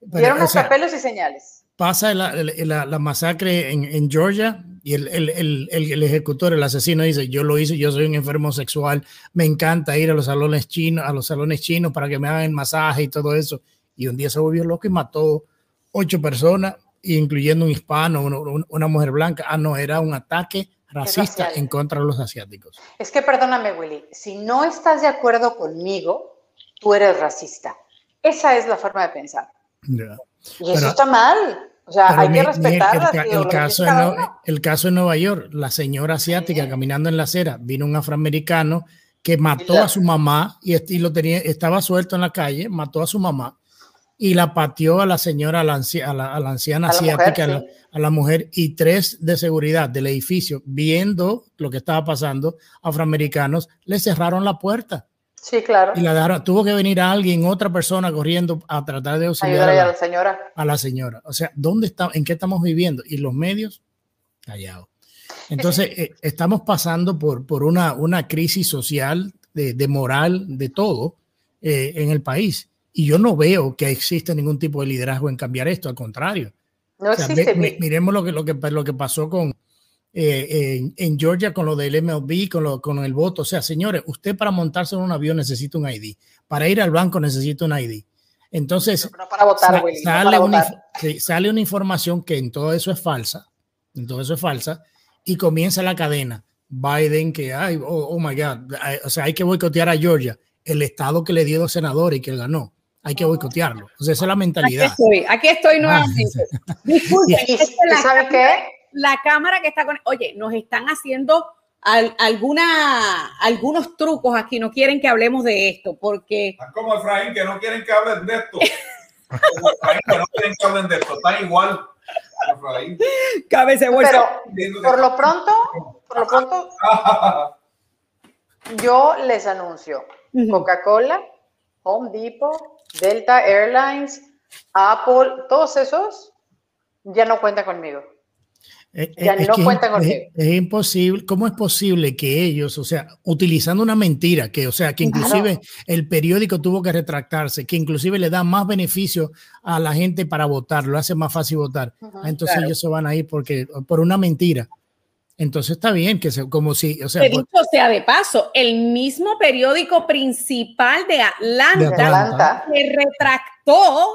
Dieron los papeles y señales. Pasa la, la, la masacre en, en, Georgia y el, el, el, el, ejecutor, el asesino, dice: Yo lo hice, yo soy un enfermo sexual, me encanta ir a los salones chinos, a los salones chinos para que me hagan masaje y todo eso y un día se volvió loco y mató ocho personas, incluyendo un hispano, una, mujer blanca. Ah, no, era un ataque racista en contra de los asiáticos. Es que perdóname, Willy, si no estás de acuerdo conmigo, tú eres racista. Esa es la forma de pensar. Y eso está mal. O sea, hay que respetar el, el, caso en, el caso en Nueva York, la señora asiática caminando en la acera, vino un afroamericano que mató a su mamá y, y, lo tenía, estaba suelto en la calle, mató a su mamá y la pateó a la señora, a la, anciana asiática, a la mujer y tres de seguridad del edificio, viendo lo que estaba pasando, afroamericanos, le cerraron la puerta. Sí, claro. Y la tuvo que venir alguien, otra persona corriendo a tratar de auxiliar a la, señora. A la señora. O sea, ¿dónde está, en qué estamos viviendo? Y los medios, callados. Entonces, eh, estamos pasando por, por una, una crisis social, de, de moral, de todo eh, en el país. Y yo no veo que exista ningún tipo de liderazgo en cambiar esto, al contrario. No existe. miremos lo que, lo, que, lo que pasó con, eh, en, en, Georgia con lo del MLB, con, lo, con el voto. O sea, señores, usted para montarse en un avión necesita un ID. Para ir al banco necesita un ID. Entonces, para votar, sale, una, sale una información que en todo eso es falsa. En todo eso es falsa. Y comienza la cadena. Biden, que, ay, oh, oh my God, o sea, hay que boicotear a Georgia, el estado que le dio dos senadores y que ganó hay que boicotearlo. O sea, esa es la mentalidad. Aquí estoy, aquí estoy ah. nuevamente. Disculpe, ¿sabe qué? La cámara que está con... Oye, nos están haciendo alguna, algunos trucos aquí, no quieren que hablemos de esto, porque... Están como Efraín, que no quieren que hablen de esto. Efraín, que no quieren que hablen de esto, está igual. Efraín. Pero por lo pronto, por lo pronto, yo les anuncio Coca-Cola, Home Depot, Delta Airlines, Apple, todos esos ya no cuentan conmigo. Eh, eh, ya no cuentan conmigo. Es, imposible, ¿cómo es posible que ellos, o sea, utilizando una mentira, que, o sea, que inclusive el periódico tuvo que retractarse, que inclusive le da más beneficio a la gente para votar, lo hace más fácil votar. Entonces ellos se van a ir porque, por una mentira. Entonces está bien que se, como si, o sea, pues dicho sea de paso, el mismo periódico principal de Atlanta, se retractó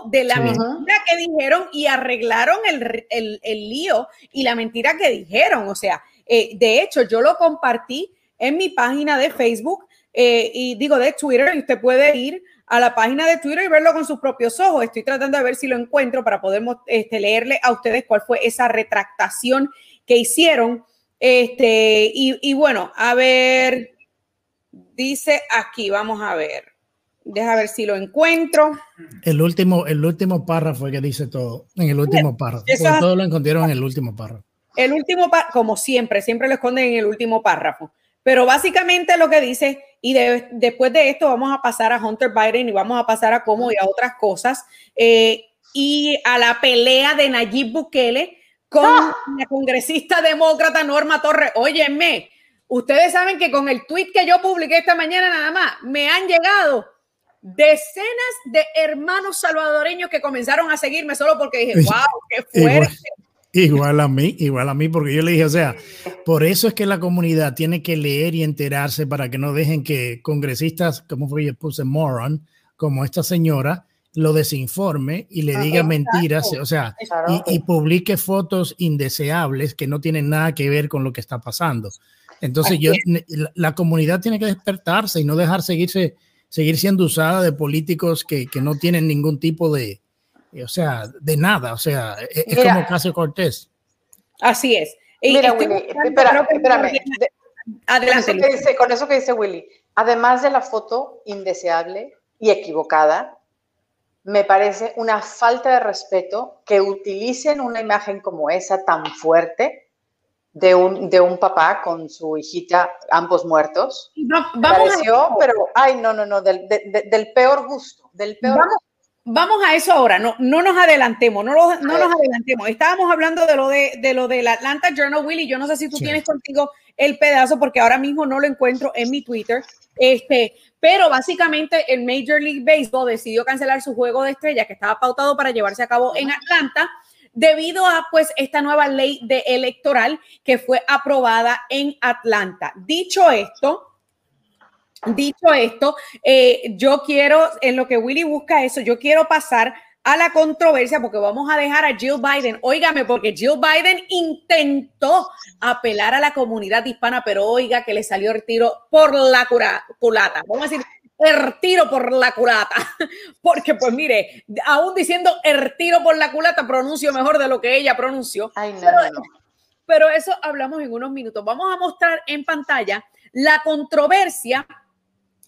de la mentira que dijeron y arreglaron el, el, el, lío y la mentira que dijeron. O sea, eh, de hecho, yo lo compartí en mi página de Facebook eh, y digo de Twitter y usted puede ir a la página de Twitter y verlo con sus propios ojos. Estoy tratando de ver si lo encuentro para poder este, leerle a ustedes cuál fue esa retractación que hicieron este, y, bueno, a ver, dice aquí, vamos a ver. Deja ver si lo encuentro. El último, el último párrafo que dice todo, en el último párrafo. todo lo encontraron en el último párrafo. El último párrafo, como siempre, siempre lo esconden en el último párrafo. Pero básicamente lo que dice, y después de esto vamos a pasar a Hunter Biden y vamos a pasar a cómo y a otras cosas, eh, y a la pelea de Nayib Bukele con ¡Ah! la congresista demócrata Norma Torres. Óyeme, ustedes saben que con el tweet que yo publiqué esta mañana nada más, me han llegado decenas de hermanos salvadoreños que comenzaron a seguirme solo porque dije, wow, qué fuerte. Igual, a mí, igual a mí, porque yo le dije, o sea, por eso es que la comunidad tiene que leer y enterarse para que no dejen que congresistas, como fue yo puse moron, como esta señora, lo desinforme y le diga mentiras, o sea, y, publique fotos indeseables que no tienen nada que ver con lo que está pasando. Entonces, yo, la, comunidad tiene que despertarse y no dejar seguirse, seguir siendo usada de políticos que, que no tienen ningún tipo de, o sea, de nada, o sea, e, es, como Casio Cortés. Así es. Mira, Willy, espérame. Adelante. con eso que dice Willy, además de la foto indeseable y equivocada, me parece una falta de respeto que utilicen una imagen como esa tan fuerte de un, de un papá con su hijita, ambos muertos. No, vamos a... pero, ay, no, no, no, del, del peor gusto, del peor vamos, Vamos a eso ahora, no, no nos adelantemos, no, no nos adelantemos. Estábamos hablando de lo de, de lo del Atlanta Journal, Willy. Yo no sé si tú tienes contigo el pedazo, porque ahora mismo no lo encuentro en mi Twitter. Este, pero básicamente el Major League Baseball decidió cancelar su juego de estrellas que estaba pautado para llevarse a cabo en Atlanta debido a pues esta nueva ley de electoral que fue aprobada en Atlanta. Dicho esto, dicho esto, eh, yo quiero, en lo que Willy busca eso, yo quiero pasar a la controversia porque vamos a dejar a Jill Biden. Óigame, porque Jill Biden intentó apelar a la comunidad hispana, pero oiga que le salió el tiro por la culata. Vamos a decir, el tiro por la culata. Porque, pues mire, aún diciendo el tiro por la culata, pronuncio mejor de lo que ella pronunció. pero, pero eso hablamos en unos minutos. Vamos a mostrar en pantalla la controversia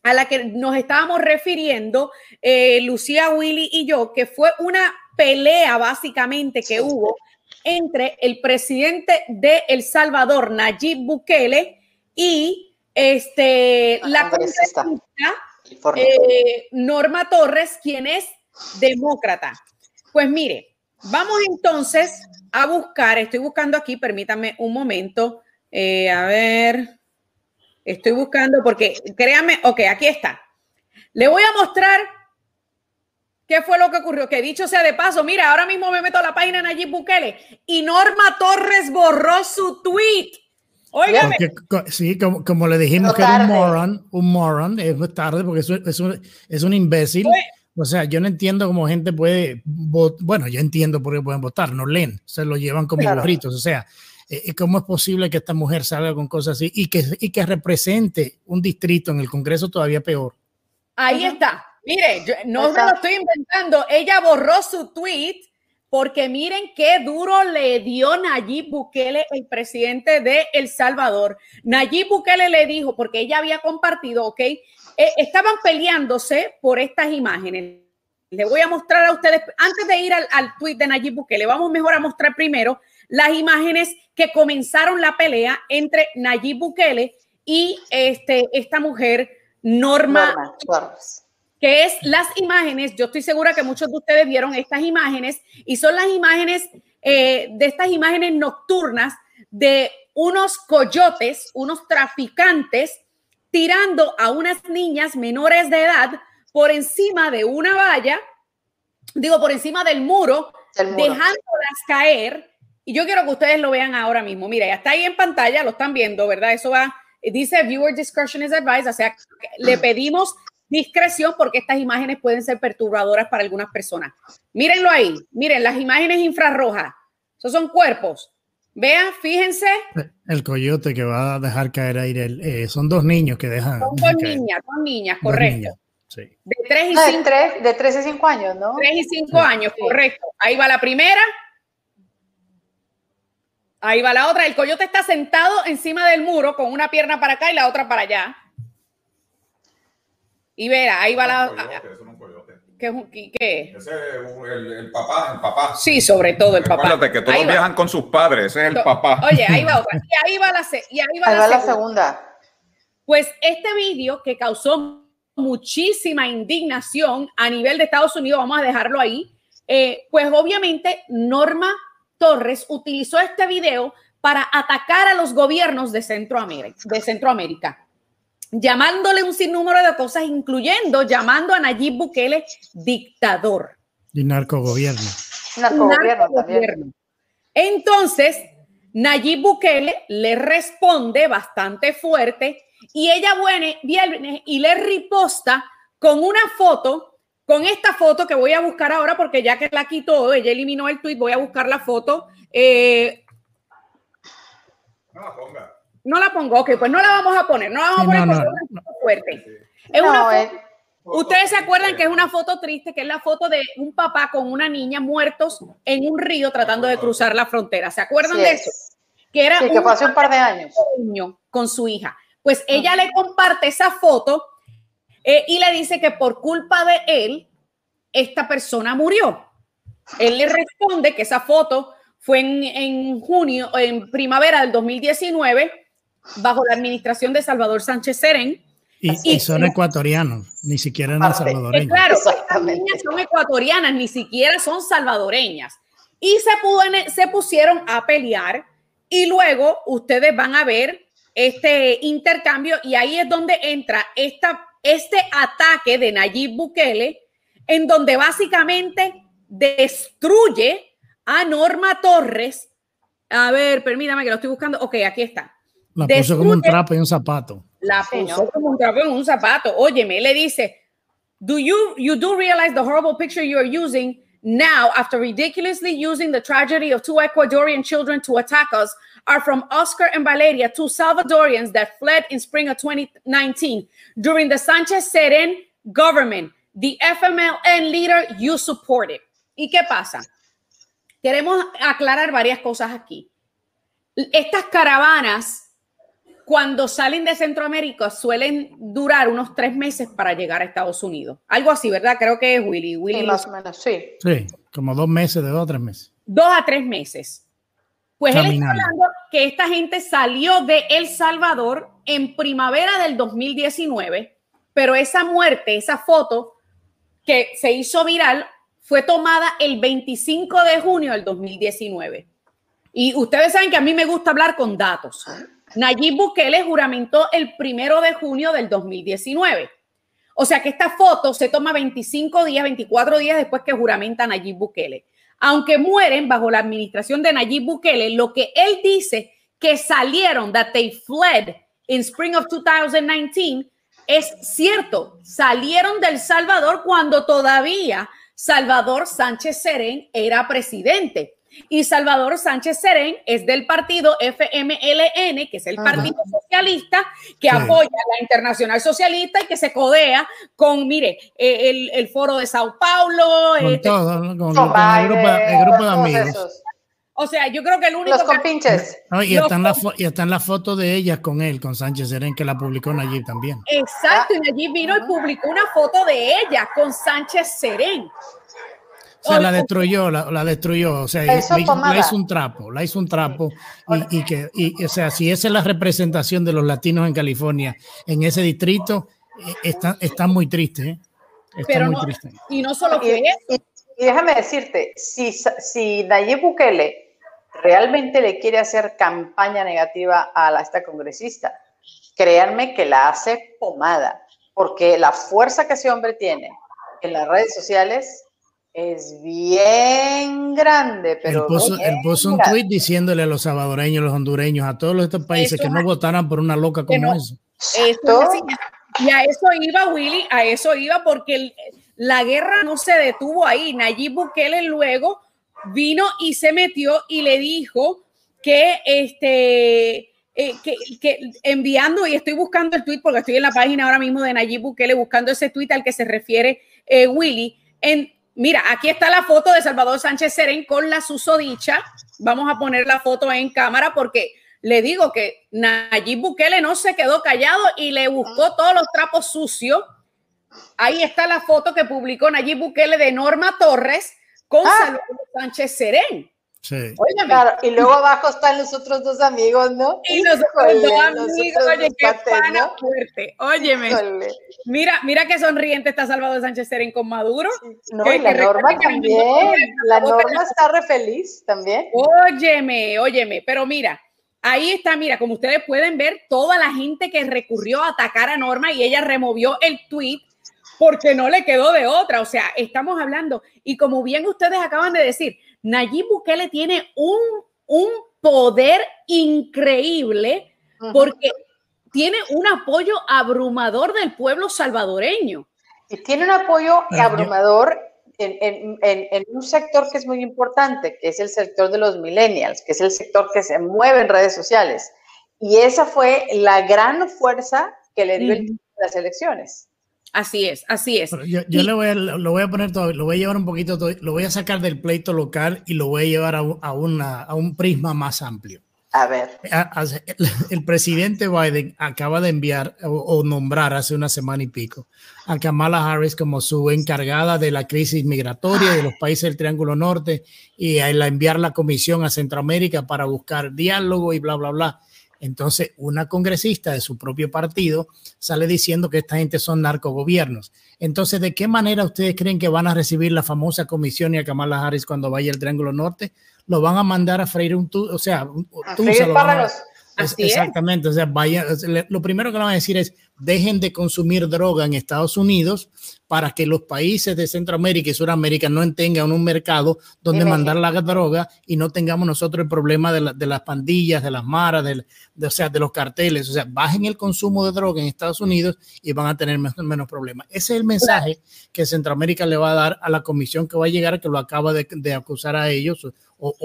a la que nos estábamos refiriendo, eh, Lucía, Willy y yo, que fue una pelea básicamente que hubo entre el presidente de El Salvador, Nayib Bukele, y este, la congresista eh, Norma Torres, quien es demócrata. Pues mire, vamos entonces a buscar, estoy buscando aquí, permítame un momento, Eh, a ver, estoy buscando porque créanme, ok, aquí está. Le voy a mostrar qué fue lo que ocurrió. Que dicho sea de paso, mira, ahora mismo me meto a la página Nayib Bukele y Norma Torres borró su tweet. Óigame. sí, como, le dijimos que era un moron, un moron, es tarde porque es, es, un, es un imbécil. O sea, yo no entiendo cómo gente puede, bueno, yo entiendo por qué pueden votar, no leen, se lo llevan como claro. O sea, eh, eh, ¿cómo es posible que esta mujer salga con cosas así y que, y que represente un distrito en el Congreso todavía peor? Ahí está. Mire, no me lo estoy inventando. Ella borró su tweet porque miren qué duro le dio Nayib Bukele, el presidente de El Salvador. Nayib Bukele le dijo, porque ella había compartido, ok, eh, estaban peleándose por estas imágenes. Le voy a mostrar a ustedes, antes de ir al, al tweet de Nayib Bukele, vamos mejor a mostrar primero las imágenes que comenzaron la pelea entre Nayib Bukele y este, esta mujer, Norma que es las imágenes, yo estoy segura que muchos de ustedes vieron estas imágenes y son las imágenes eh, de estas imágenes nocturnas de unos coyotes, unos traficantes tirando a unas niñas menores de edad por encima de una valla, digo, por encima del muro, dejándolas caer. Y yo quiero que ustedes lo vean ahora mismo. Mira, ya está ahí en pantalla, lo están viendo, ¿verdad? Eso va, dice viewer discretion is advised, o sea, le pedimos discreción porque estas imágenes pueden ser perturbadoras para algunas personas. Mírenlo ahí, miren las imágenes infrarrojas. Esos son cuerpos. Vean, fíjense. El coyote que va a dejar caer aire, eh, son dos niños que dejan. Son dos niñas, dos niñas, correcto. De 3 y 5 de 3 y 5 años, ¿no? 3 y 5 años, correcto. Ahí va la primera. Ahí va la otra. El coyote está sentado encima del muro con una pierna para acá y la otra para allá. Y verá, ahí va la. ¿Qué es un qué? Ese es el, el, papá, el papá. Sí, sobre todo el papá. Acuérdate que todos viajan con sus padres, ese es el papá. Oye, ahí va otra. Y ahí va la, y ahí va ahí la, va segunda. la segunda. Pues este vídeo que causó muchísima indignación a nivel de Estados Unidos, vamos a dejarlo ahí, eh, pues obviamente Norma Torres utilizó este video para atacar a los gobiernos de Centroamérica. De Centroamérica llamándole un sinnúmero de cosas, incluyendo llamando a Nayib Bukele dictador. Y narcogobierno. Narcogobierno, también. Entonces, Nayib Bukele le responde bastante fuerte y ella viene y le riposta con una foto, con esta foto que voy a buscar ahora porque ya que la quitó, ella eliminó el tweet, voy a buscar la foto. Eh, no la ponga. No la pongo, ok, pues no la vamos a poner, no la vamos a poner porque es una foto fuerte. Es una foto, Ustedes se acuerdan que es una foto triste, que es la foto de un papá con una niña muertos en un río tratando de cruzar la frontera. ¿Se acuerdan de eso? Que era que un par de años con su hija. Pues ella le comparte esa foto eh, y le dice que por culpa de él, esta persona murió. Él le responde que esa foto fue en, en junio, en primavera del 2019 bajo la administración de Salvador Sánchez Serén. Y, son ecuatorianos, ni siquiera eran salvadoreños. Claro, estas niñas son ecuatorianas, ni siquiera son salvadoreñas. Y se, se pusieron a pelear y luego ustedes van a ver este intercambio y ahí es donde entra esta, este ataque de Nayib Bukele, en donde básicamente destruye a Norma Torres. A ver, permítame que lo estoy buscando. Ok, aquí está. La puso como un trapo y un zapato. La puso como un trapo y un zapato. Óyeme, le dice, do you, you do realize the horrible picture you are using now after ridiculously using the tragedy of two Ecuadorian children to attack us are from Oscar and Valeria, two Salvadorians that fled in spring of 2019 during the Sanchez Seren government, the FMLN leader you supported. ¿Y qué pasa? Queremos aclarar varias cosas aquí. Estas caravanas cuando salen de Centroamérica suelen durar unos tres meses para llegar a Estados Unidos. Algo así, ¿verdad? Creo que es Willy. Willy sí, más o menos, sí. Sí, como dos meses, de dos a tres meses. Dos a tres meses. Pues él está hablando que esta gente salió de El Salvador en primavera del 2019, pero esa muerte, esa foto que se hizo viral, fue tomada el 25 de junio del 2019. Y ustedes saben que a mí me gusta hablar con datos. Nayib Bukele juramentó el primero de junio del 2019. O sea que esta foto se toma 25 días, 24 días después que juramenta Nayib Bukele. Aunque mueren bajo la administración de Nayib Bukele, lo que él dice que salieron, that they fled in spring of 2019, es cierto. Salieron del Salvador cuando todavía Salvador Sánchez Serén era presidente. Y Salvador Sánchez Serén es del partido FMLN, que es el Partido Socialista, que apoya la Internacional Socialista y que se codea con, mire, eh, el, Foro de Sao Paulo. Con este, todo, con, el, grupo, de amigos. O sea, yo creo que el único. Los compinches. y, están la y están las fotos de ella con él, con Sánchez Serén, que la publicó Nayib también. Exacto, y Nayib vino y publicó una foto de ella con Sánchez Serén. O sea, la destruyó, la, destruyó. O sea, la, hizo un trapo, la hizo un trapo. Y, que, y, o sea, si esa es la representación de los latinos en California, en ese distrito, eh, está, está muy triste. ¿eh? Está muy triste. Y no solo que eso. Y déjame decirte, si, si Nayib Bukele realmente le quiere hacer campaña negativa a esta congresista, créanme que la hace pomada, porque la fuerza que ese hombre tiene en las redes sociales es bien grande, pero. Él puso, un tweet diciéndole a los salvadoreños, a los hondureños, a todos estos países que no votaran por una loca como esa. Esto, y a eso iba Willy, a eso iba porque la guerra no se detuvo ahí. Nayib Bukele luego vino y se metió y le dijo que este. Eh, que, enviando, y estoy buscando el tweet porque estoy en la página ahora mismo de Nayib Bukele buscando ese tweet al que se refiere eh, Willy, en, Mira, aquí está la foto de Salvador Sánchez Serén con la susodicha. Vamos a poner la foto en cámara porque le digo que Nayib Bukele no se quedó callado y le buscó todos los trapos sucios. Ahí está la foto que publicó Nayib Bukele de Norma Torres con ah. Salvador Sánchez Serén. Sí. Claro, y luego abajo están los otros dos amigos, ¿no? Y los otros dos amigos, oye, qué pana fuerte. Óyeme, mira, mira qué sonriente está Salvador Sánchez Serén con Maduro. No, y la Norma también, la Norma está re feliz también. Óyeme, óyeme, pero mira, ahí está, mira, como ustedes pueden ver, toda la gente que recurrió a atacar a Norma y ella removió el tweet porque no le quedó de otra. O sea, estamos hablando, y como bien ustedes acaban de decir, Nayib Bukele tiene un, un poder increíble porque tiene un apoyo abrumador del pueblo salvadoreño. Y tiene un apoyo abrumador en, en, en, un sector que es muy importante, que es el sector de los millennials, que es el sector que se mueve en redes sociales. Y esa fue la gran fuerza que le dio las elecciones. Así es, así es. yo, le voy a, lo voy a poner todo, lo voy a llevar un poquito, todo, lo voy a sacar del pleito local y lo voy a llevar a, a, una, a un prisma más amplio. A ver. El, presidente Biden acaba de enviar o, nombrar hace una semana y pico a Kamala Harris como su encargada de la crisis migratoria de los países del Triángulo Norte y a enviar la comisión a Centroamérica para buscar diálogo y bla, bla, bla. Entonces, una congresista de su propio partido sale diciendo que esta gente son narcogobiernos. Entonces, ¿de qué manera ustedes creen que van a recibir la famosa comisión y a Kamala Harris cuando vaya al Triángulo Norte? Lo van a mandar a freír un tu, o sea, un, exactamente, o sea, vaya, lo primero que van a decir es dejen de consumir droga en Estados Unidos para que los países de Centroamérica y Sudamérica no tengan un mercado donde mandar la droga y no tengamos nosotros el problema de, las pandillas, de las maras, de, o sea, de los carteles. O sea, bajen el consumo de droga en Estados Unidos y van a tener menos, problemas. Ese es el mensaje que Centroamérica le va a dar a la comisión que va a llegar, que lo acaba de, acusar a ellos o,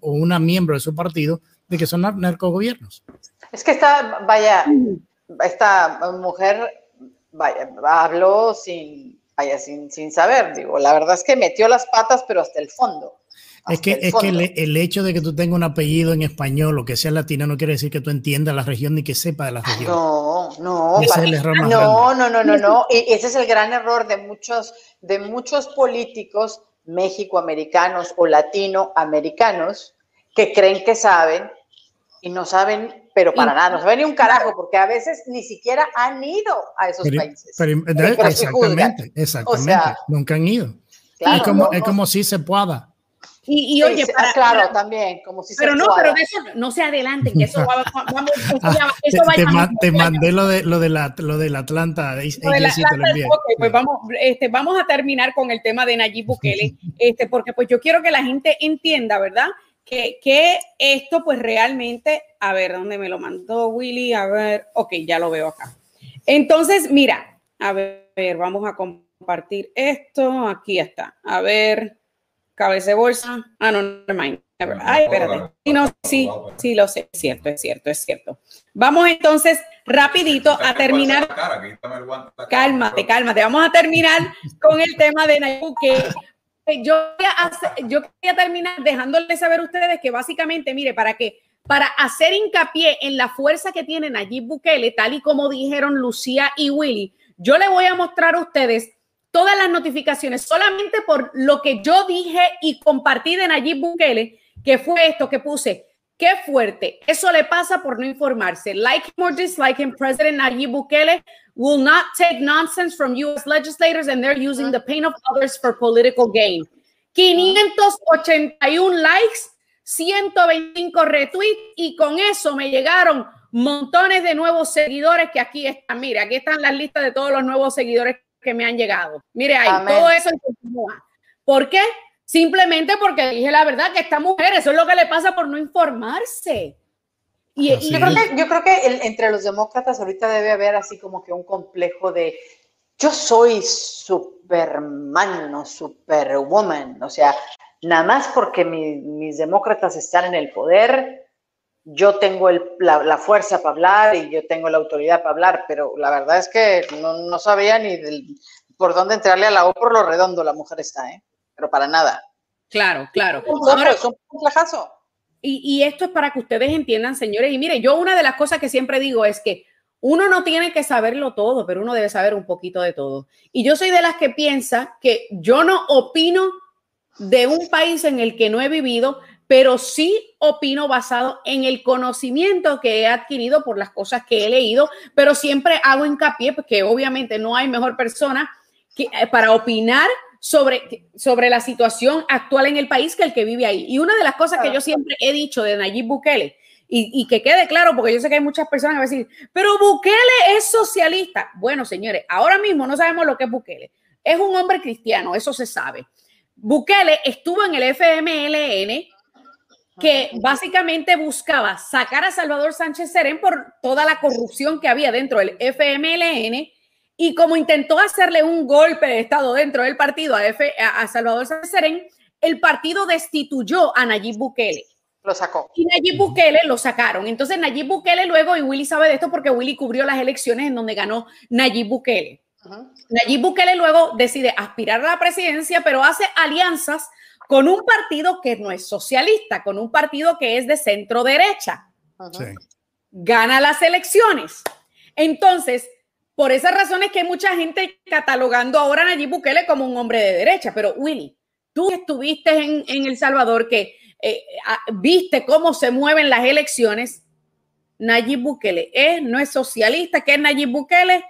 o, una miembro de su partido de que son narcogobiernos. Es que está, vaya, esta mujer vaya, habló sin, vaya, sin, sin saber, digo, la verdad es que metió las patas, pero hasta el fondo. es que, es que el, hecho de que tú tengas un apellido en español o que sea latino no quiere decir que tú entiendas la región ni que sepa de la región. No, no. no, no, no, no, no. Y ese es el gran error de muchos, de muchos políticos mexicoamericanos o latinoamericanos que creen que saben y no saben pero para nada, no saben ni un carajo, porque a veces ni siquiera han ido a esos países. exactamente, exactamente, nunca han ido. es, como, es como si se pueda. Y, oye, claro, también, como si Pero no, pero de eso no se adelanten, que eso va, vamos, eso va, te, mandé lo de lo de la lo del Atlanta, lo de la Atlanta pues vamos, este, vamos a terminar con el tema de Nayib Bukele, este, porque pues yo quiero que la gente entienda, ¿verdad? Que, que esto pues realmente, a ver, ¿dónde me lo mandó Willy? A ver, ok, ya lo veo acá. Entonces, mira, a ver, vamos a compartir esto, aquí está, a ver, cabeza de bolsa. Ah, no, no, mind. Ay, espérate. Sí, no, sí, sí, lo sé. Es cierto, es cierto, es cierto. Vamos entonces rapidito a terminar. Cálmate, cálmate. Vamos a terminar con el tema de Nayib, que yo yo quería terminar dejándoles saber a ustedes que básicamente, mire, para que para hacer hincapié en la fuerza que tiene Nayib Bukele, tal y como dijeron Lucía y Willy, yo le voy a mostrar a ustedes todas las notificaciones solamente por lo que yo dije y compartí de Nayib Bukele, que fue esto que puse. Qué fuerte. Eso le pasa por no informarse. Like him or dislike him, President Nayib Bukele will not take nonsense from U.S. legislators and they're using the pain of others for political gain. 581 likes, 125 retweets y con eso me llegaron montones de nuevos seguidores que aquí están. Mira, aquí están las listas de todos los nuevos seguidores que me han llegado. Mire ahí, todo eso continúa. ¿Por qué? Simplemente porque dije la verdad que esta mujer, eso es lo que le pasa por no informarse. Y, yo, creo que, yo, creo que, entre los demócratas ahorita debe haber así como que un complejo de yo soy Superman o Superwoman, o sea, nada más porque mis demócratas están en el poder, yo tengo la, fuerza para hablar y yo tengo la autoridad para hablar, pero la verdad es que no, sabía ni por dónde entrarle a la O por lo redondo la mujer está, ¿eh? Pero para nada. Claro, claro. es un complejazo. Y, esto es para que ustedes entiendan, señores. Y mire, yo una de las cosas que siempre digo es que uno no tiene que saberlo todo, pero uno debe saber un poquito de todo. Y yo soy de las que piensa que yo no opino de un país en el que no he vivido, pero sí opino basado en el conocimiento que he adquirido por las cosas que he leído, pero siempre hago hincapié porque obviamente no hay mejor persona que, eh, para opinar sobre, sobre la situación actual en el país que el que vive ahí. Y una de las cosas que yo siempre he dicho de Nayib Bukele, y, y, que quede claro, porque yo sé que hay muchas personas que van a decir, pero Bukele es socialista. Bueno, señores, ahora mismo no sabemos lo que es Bukele. Es un hombre cristiano, eso se sabe. Bukele estuvo en el FMLN, que básicamente buscaba sacar a Salvador Sánchez Serén por toda la corrupción que había dentro del FMLN y como intentó hacerle un golpe de Estado dentro del partido a, F, a Salvador Sánchez Serén, el partido destituyó a Nayib Bukele. Lo sacó. Y Nayib Bukele lo sacaron. Entonces Nayib Bukele luego, y Willy sabe de esto porque Willy cubrió las elecciones en donde ganó Nayib Bukele. Nayib Bukele luego decide aspirar a la presidencia, pero hace alianzas con un partido que no es socialista, con un partido que es de centro derecha. Gana las elecciones. Entonces, por esas razones que hay mucha gente catalogando ahora a Nayib Bukele como un hombre de derecha, pero Willy, tú estuviste en, El Salvador, que eh, viste cómo se mueven las elecciones, Nayib Bukele es, no es socialista, ¿qué es Nayib Bukele?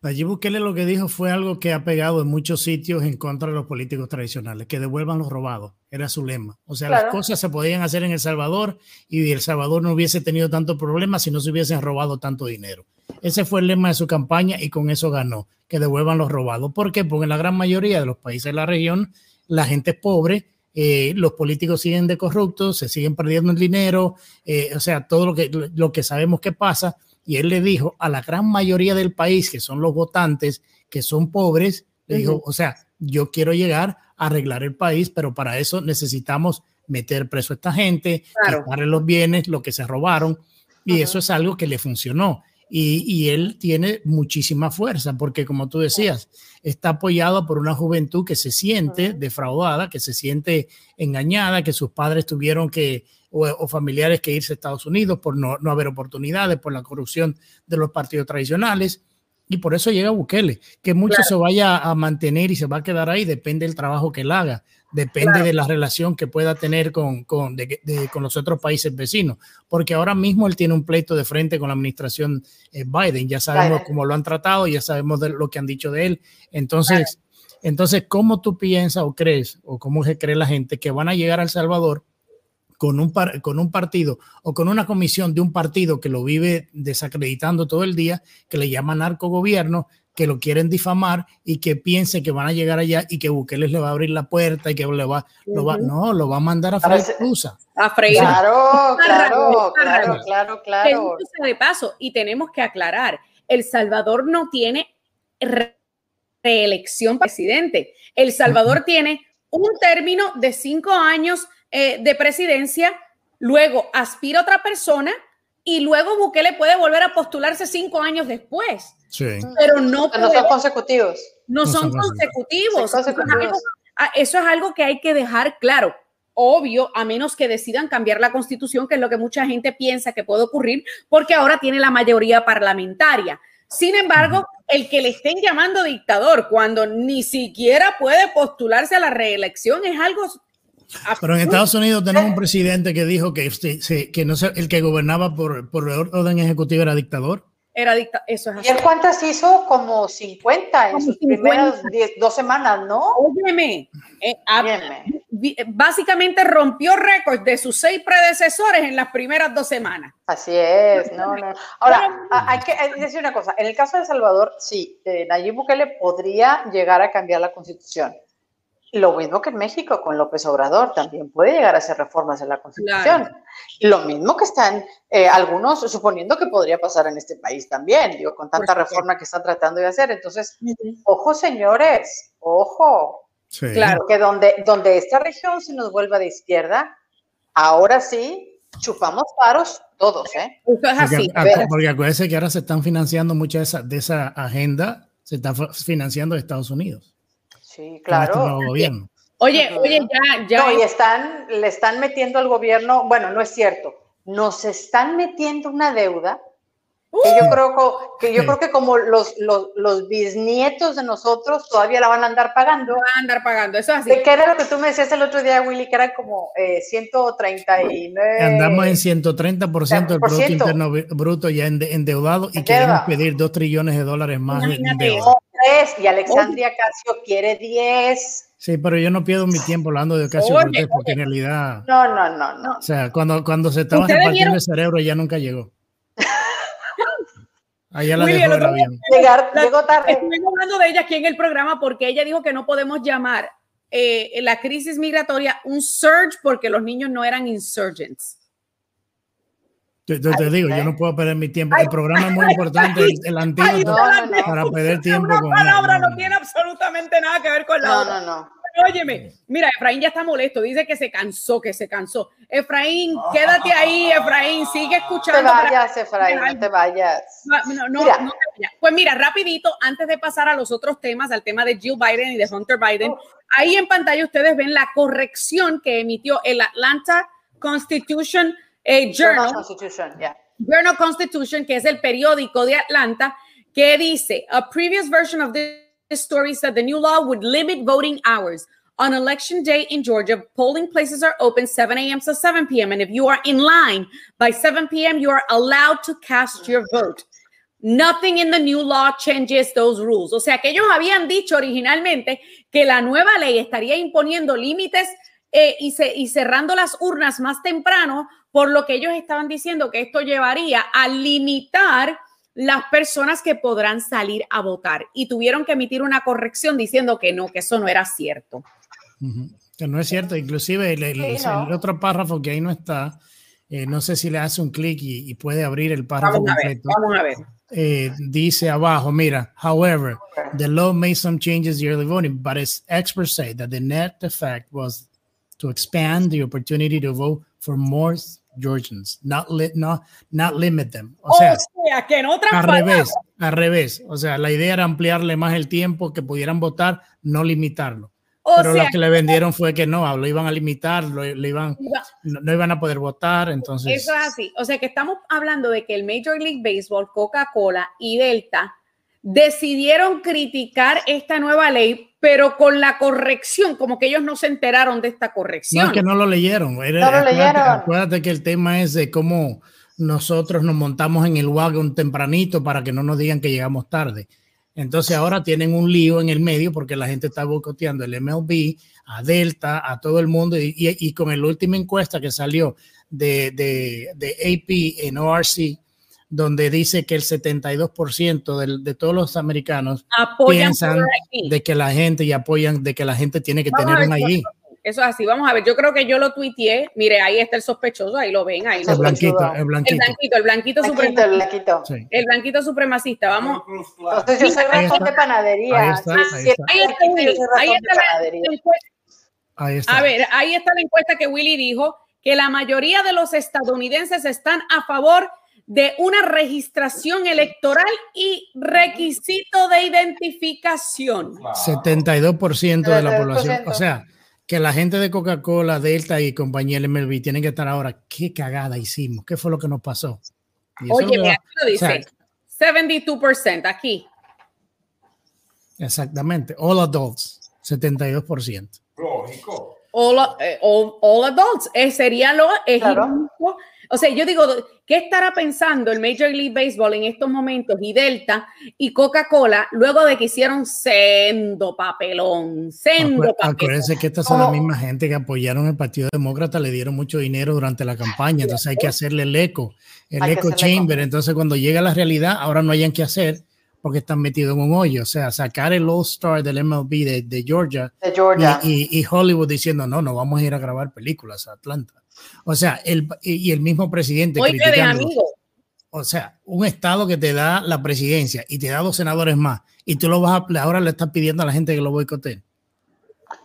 Allí Bukele lo que dijo fue algo que ha pegado en muchos sitios en contra de los políticos tradicionales, que devuelvan los robados, era su lema. O sea, las cosas se podían hacer en El Salvador y El Salvador no hubiese tenido tanto problema si no se hubiesen robado tanto dinero. Ese fue el lema de su campaña y con eso ganó, que devuelvan los robados. ¿Por qué? Porque en la gran mayoría de los países de la región la gente es pobre, eh, los políticos siguen de corruptos, se siguen perdiendo el dinero, eh, o sea, todo lo que, lo que sabemos que pasa y él le dijo a la gran mayoría del país, que son los votantes, que son pobres, le dijo, o sea, yo quiero llegar a arreglar el país, pero para eso necesitamos meter preso a esta gente, claro. quitarle los bienes, lo que se robaron, y eso es algo que le funcionó. Y, y, él tiene muchísima fuerza, porque como tú decías, está apoyado por una juventud que se siente defraudada, que se siente engañada, que sus padres tuvieron que o, familiares que irse a Estados Unidos por no, no, haber oportunidades, por la corrupción de los partidos tradicionales. Y por eso llega Bukele. Que mucho se vaya a mantener y se va a quedar ahí, depende del trabajo que él haga, depende de la relación que pueda tener con, con, con, los otros países vecinos. Porque ahora mismo él tiene un pleito de frente con la administración eh, Biden. Ya sabemos cómo lo han tratado, ya sabemos de lo que han dicho de él. Entonces, Entonces, ¿cómo tú piensas o crees, o cómo se cree la gente que van a llegar a El Salvador con un, con un partido o con una comisión de un partido que lo vive desacreditando todo el día, que le llama narcogobierno, que lo quieren difamar y que piense que van a llegar allá y que Bukele le va a abrir la puerta y que le va, lo va no, lo va a mandar a freír A freír. Claro, claro, claro, claro, claro. De paso, y tenemos que aclarar, El Salvador no tiene reelección presidente. El Salvador tiene un término de cinco años eh, de presidencia, luego aspira otra persona y luego Bukele puede volver a postularse cinco años después. Sí. Pero no, no son consecutivos. No, son, consecutivos. Ah, eso es algo que hay que dejar claro. Obvio, a menos que decidan cambiar la constitución, que es lo que mucha gente piensa que puede ocurrir, porque ahora tiene la mayoría parlamentaria. Sin embargo, el que le estén llamando dictador cuando ni siquiera puede postularse a la reelección es algo pero en Estados Unidos tenemos un presidente que dijo que, que no el que gobernaba por, por orden ejecutiva era dictador. Era dictador, eso es así. ¿Y él cuántas hizo? Como 50 en sus primeras dos semanas, ¿no? Óyeme, eh, básicamente rompió récords de sus seis predecesores en las primeras dos semanas. Así es, no, no. Ahora, hay que decir una cosa, en el caso de El Salvador, sí, eh, Nayib Bukele podría llegar a cambiar la constitución lo mismo que en México con López Obrador, también puede llegar a hacer reformas en la Constitución. Lo mismo que están eh, algunos suponiendo que podría pasar en este país también, digo, con tanta reforma que están tratando de hacer. Entonces, ojo señores, ojo. Claro, que donde, donde esta región se nos vuelva de izquierda, ahora sí, chupamos paros todos, ¿eh? Eso es así. Porque, porque acuérdense que ahora se están financiando mucha de esa, de esa agenda, se está financiando de Estados Unidos. Sí, claro. Oye, oye, ya, ya. No, y están, le están metiendo al gobierno, bueno, no es cierto, nos están metiendo una deuda que yo creo que, yo creo que como los, los, bisnietos de nosotros todavía la van a andar pagando. Van a andar pagando, eso es así. ¿De qué era lo que tú me decías el otro día, Willy? Que era como eh, 139. Andamos en 130% del Producto Interno Bruto ya endeudado y queremos pedir 2 trillones de dólares más de y Alexandria Casio quiere 10. Sí, pero yo no pierdo mi tiempo hablando de Ocasio Cortés porque en realidad. No, no, no, no. O sea, cuando, cuando se estaba repartiendo el cerebro ya nunca llegó. Allá la dejó el avión. Llegar, llegó tarde. Estoy hablando de ella aquí en el programa porque ella dijo que no podemos llamar eh, la crisis migratoria un surge porque los niños no eran insurgents. Yo, te digo, yo no puedo perder mi tiempo. El programa es muy importante, el, antiguo para perder tiempo. Una palabra no, tiene absolutamente nada que ver con la otra. No, no, no. Óyeme, mira, Efraín ya está molesto, dice que se cansó, que se cansó. Efraín, quédate ahí, Efraín, sigue escuchando. No te vayas, Efraín, no te vayas. No, no, no Pues mira, rapidito, antes de pasar a los otros temas, al tema de Jill Biden y de Hunter Biden, ahí en pantalla ustedes ven la corrección que emitió el Atlanta Constitution eh, Journal, Constitution, Journal Constitution, que es el periódico de Atlanta, que dice, a previous version of this story said the new law would limit voting hours. On election day in Georgia, polling places are open 7 a.m. to 7 p.m. And if you are in line by 7 p.m., you are allowed to cast your vote. Nothing in the new law changes those rules. O sea que ellos habían dicho originalmente que la nueva ley estaría imponiendo límites eh, y, se, y cerrando las urnas más temprano por lo que ellos estaban diciendo que esto llevaría a limitar las personas que podrán salir a votar y tuvieron que emitir una corrección diciendo que no, que eso no era cierto. Que no es cierto, inclusive el, otro párrafo que ahí no está, eh, no sé si le hace un clic y, puede abrir el párrafo vamos completo. A ver, vamos a ver. Eh, dice abajo, mira, however, the law made some changes early voting, but as experts say that the net effect was to expand the opportunity to vote for more Georgians, not, li not, not limit them. O, sea, que en otras al revés, al revés. O sea, la idea era ampliarle más el tiempo que pudieran votar, no limitarlo. Pero lo que le vendieron fue que no, lo iban a limitar, lo, iban, no, iban a poder votar, entonces... Eso es así. O sea, que estamos hablando de que el Major League Baseball, Coca-Cola y Delta decidieron criticar esta nueva ley, pero con la corrección, como que ellos no se enteraron de esta corrección. No es que no lo leyeron. no lo leyeron. Acuérdate que el tema es de cómo nosotros nos montamos en el wagon tempranito para que no nos digan que llegamos tarde. Entonces ahora tienen un lío en el medio porque la gente está boicoteando el MLB, a Delta, a todo el mundo. Y, y, con la última encuesta que salió de, de, de AP en ORC, donde dice que el 72% de, de todos los americanos piensan de que la gente y apoyan de que la gente tiene que tener un ID. Eso es así, vamos a ver. Yo creo que yo lo tuiteé. Mire, ahí está el sospechoso, ahí lo ven. Ahí el, blanquito, el blanquito, el blanquito, supremacista. El blanquito. El blanquito supremacista, vamos. Entonces yo soy razón de panadería. Ahí está, ahí está. Ahí está, la, encuesta. Ahí está. A ver, ahí está la encuesta que Willy dijo que la mayoría de los estadounidenses están a favor de una registración electoral y requisito de identificación. 72% de la población. O sea, que la gente de Coca-Cola, Delta y compañía MLB tienen que estar ahora. ¿Qué cagada hicimos? ¿Qué fue lo que nos pasó? Oye, aquí lo dice. 72% aquí. Exactamente. All adults, 72%. Lógico. All, eh, all, adults. Eh, sería lo claro. O sea, yo digo, ¿qué estará pensando el Major League Baseball en estos momentos y Delta y Coca-Cola luego de que hicieron sendo papelón? Sendo papelón. Acuérdense que estas son las mismas gente que apoyaron el Partido Demócrata, le dieron mucho dinero durante la campaña, entonces hay que hacerle el eco, el eco chamber. Entonces, cuando llega la realidad, ahora no hayan que hacer porque están metidos en un hoyo. O sea, sacar el All-Star del MLB de, Georgia, Y, y, Hollywood diciendo, no, no vamos a ir a grabar películas a Atlanta. O sea, el, y el mismo presidente. O sea, un estado que te da la presidencia y te da dos senadores más y tú lo vas a, ahora le estás pidiendo a la gente que lo boicoteen.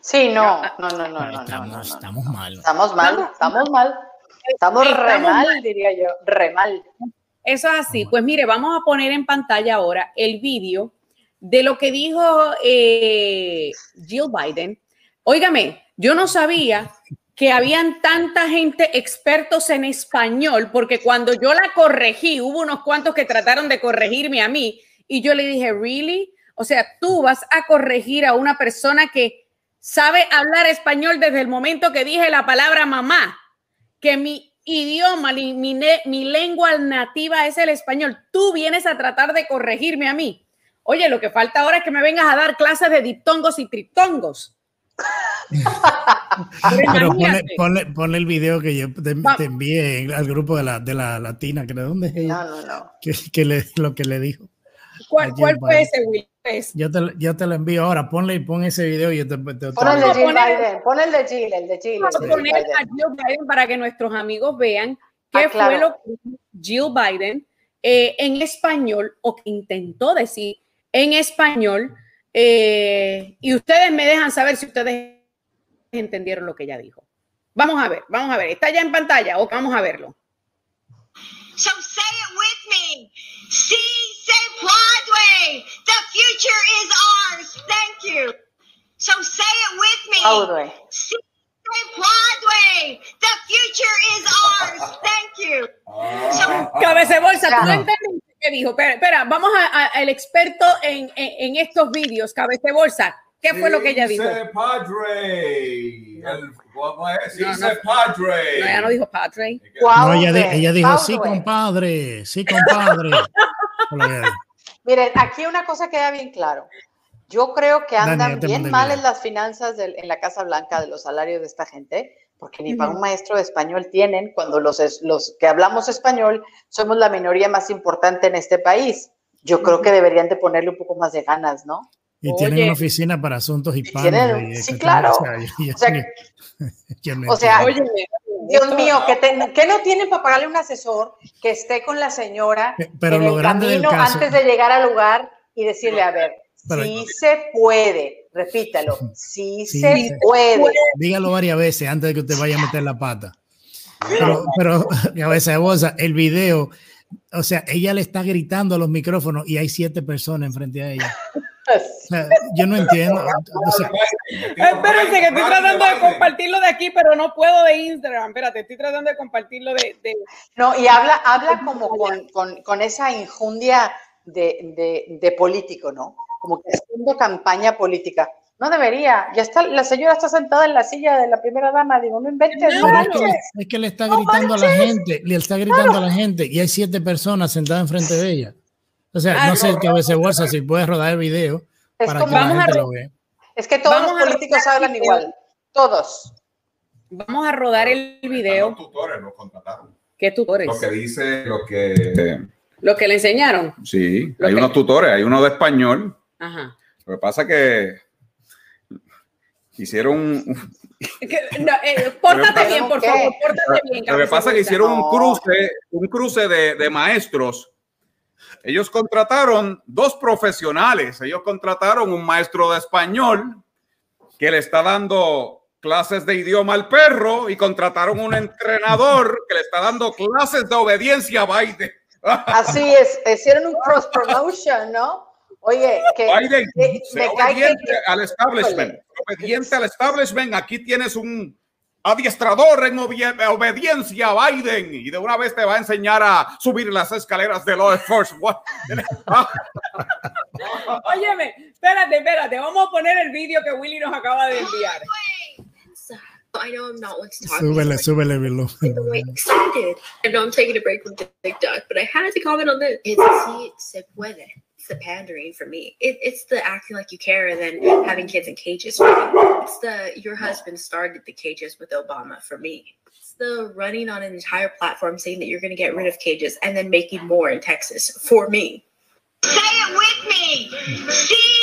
Sí, no, no, no, no. Estamos, estamos mal. Estamos mal, estamos mal. Estamos re mal, diría yo, re mal. Eso es así. Pues mire, vamos a poner en pantalla ahora el vídeo de lo que dijo eh, Jill Biden. Óigame, yo no sabía que habían tanta gente expertos en español, porque cuando yo la corregí, hubo unos cuantos que trataron de corregirme a mí y yo le dije, ¿really? O sea, tú vas a corregir a una persona que sabe hablar español desde el momento que dije la palabra mamá, que mi idioma, mi, mi, lengua nativa es el español. Tú vienes a tratar de corregirme a mí. Oye, lo que falta ahora es que me vengas a dar clases de diptongos y triptongos. Pero ponle, el video que yo te, envié al grupo de la, de la latina, que de dónde es ella. No, no, no. Que, le, lo que le dijo. ¿Cuál, cuál fue ese, Will? Yo te, yo te lo envío ahora. Ponle y pon ese video y yo te, te pon, el de Jill Biden. Pon el de Jill, el de Jill. Vamos a poner a Jill Biden para que nuestros amigos vean qué ah, fue lo que Jill Biden eh, en español o que intentó decir en español. Eh, y ustedes me dejan saber si ustedes entendieron lo que ella dijo. Vamos a ver, vamos a ver. ¿Está ya en pantalla o vamos a verlo? So say it with me. Sí, se puede. The future is ours. Thank you. So say it with me. Broadway. Sí, se puede. The future is ours. Thank you. So, Cabeza bolsa, ¿tú no entendiste qué dijo? Espera, espera vamos al experto en, en, en estos vídeos, cabeza bolsa. ¿Qué fue lo que ella dijo? Padre. ¿Cómo es? Sí, padre. No, ella no dijo padre. No, ella, ella dijo, sí, compadre, sí, compadre. Miren, aquí una cosa queda bien claro. Yo creo que andan bien mal en las finanzas en la Casa Blanca de los salarios de esta gente, porque ni para un maestro de español tienen, cuando los, los que hablamos español somos la minoría más importante en este país. Yo creo que deberían de ponerle un poco más de ganas, ¿no? Y tienen una oficina para asuntos hispanos. sí, claro. O sea, oye, Dios mío, que, no tienen para pagarle un asesor que esté con la señora pero en lo el grande camino antes de llegar al lugar y decirle, a ver, sí se puede, repítalo, sí, se, puede. Dígalo varias veces antes de que usted vaya a meter la pata. Pero, pero a veces, el video, o sea, ella le está gritando a los micrófonos y hay siete personas enfrente a ella. yo no entiendo. Espérense, que estoy tratando de compartirlo de aquí, pero no puedo de Instagram. Espérate, estoy tratando de compartirlo de. No, y habla, habla como con, con, con esa injundia de, de, de, político, ¿no? Como que haciendo campaña política. No debería. Ya está, la señora está sentada en la silla de la primera dama. Digo, no inventes. No, es, que le, está gritando a la gente, le está gritando a la gente y hay siete personas sentadas enfrente de ella. O sea, no sé qué veces bolsa si puedes rodar el video Es para como- que la a lo vea. Es que todos Vamos los a políticos hablan igual. Todos. Vamos a rodar el Los video. tutores los contrataron. ¿Qué tutores? Lo que dice, lo que. Lo que le enseñaron. Sí, Lo hay que- unos tutores, hay uno de español. Ajá. Lo que pasa que hicieron un, no, eh, pórtate bien, por favor, pórtate bien. Lo que pasa es que hicieron un No. cruce, un cruce de, de maestros. Ellos contrataron dos profesionales. Ellos contrataron un maestro de español que le está dando clases de idioma al perro y contrataron un entrenador que le está dando clases de obediencia a Biden. Así es, hicieron un cross promotion, ¿no? Oye, que Biden, me- sé me cae que- obediente al establishment. Obediente al establishment. Aquí tienes un adiestrador en obediencia a Biden y de una vez te va a enseñar a subir las escaleras de law enforcement. Óyeme, espérate, espérate. Vamos a poner el vídeo que Willy nos acaba de enviar. I know I'm not one to talk. Súbele, súbele. I'm excited. I know I'm taking a break from Big Duck, but I had to comment on this. It's sí se puede. It's the pandering for me. It, it's the acting like you care and then having kids in cages for me. It's the your husband started the cages with Obama for me. It's the running on an entire platform saying that you're going to get rid of cages and then making more in Texas for me. Say it with me. Sí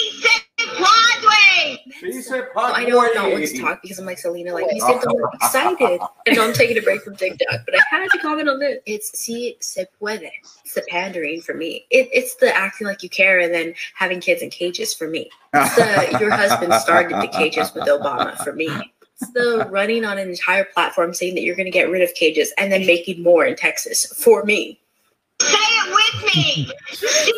se puede. I know I'm not one to talk because I'm like Selena, like you said, I'm excited. I know I'm taking a break from Big Duck, but I had to comment on this. It's sí se puede. It's the pandering for me. It, it's the acting like you care and then having kids in cages for me. It's the your husband started the cages with Obama for me. It's the running on an entire platform saying that you're going to get rid of cages and then making more in Texas for me. Say it with me.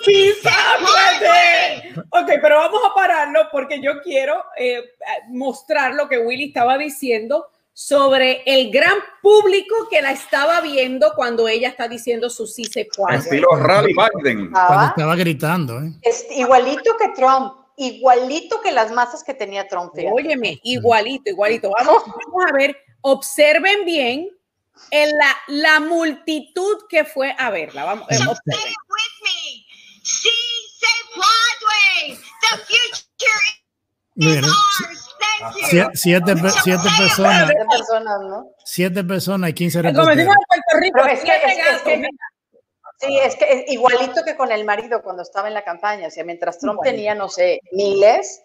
Sí puede. Ok, pero vamos a pararlo porque yo quiero eh, mostrar lo que Willy estaba diciendo sobre el gran público que la estaba viendo cuando ella está diciendo su sí se puede. Estilo Rally Biden. Cuando Estaba- gritando, ¿eh? es igualito que Trump, igualito que las masas que tenía Trump. Óyeme, igualito, igualito. Vamos, vamos a ver, observen bien en la, la multitud que fue a verla. Vamos. The future is Miren, ours. Thank you. sie- siete, pe- siete personas, ¿no? siete personas y 15 Como decimos reporteros. siete. Sí, es que es igualito que con el marido cuando estaba en la campaña. O sea, mientras Trump Igualito. tenía, no sé, miles,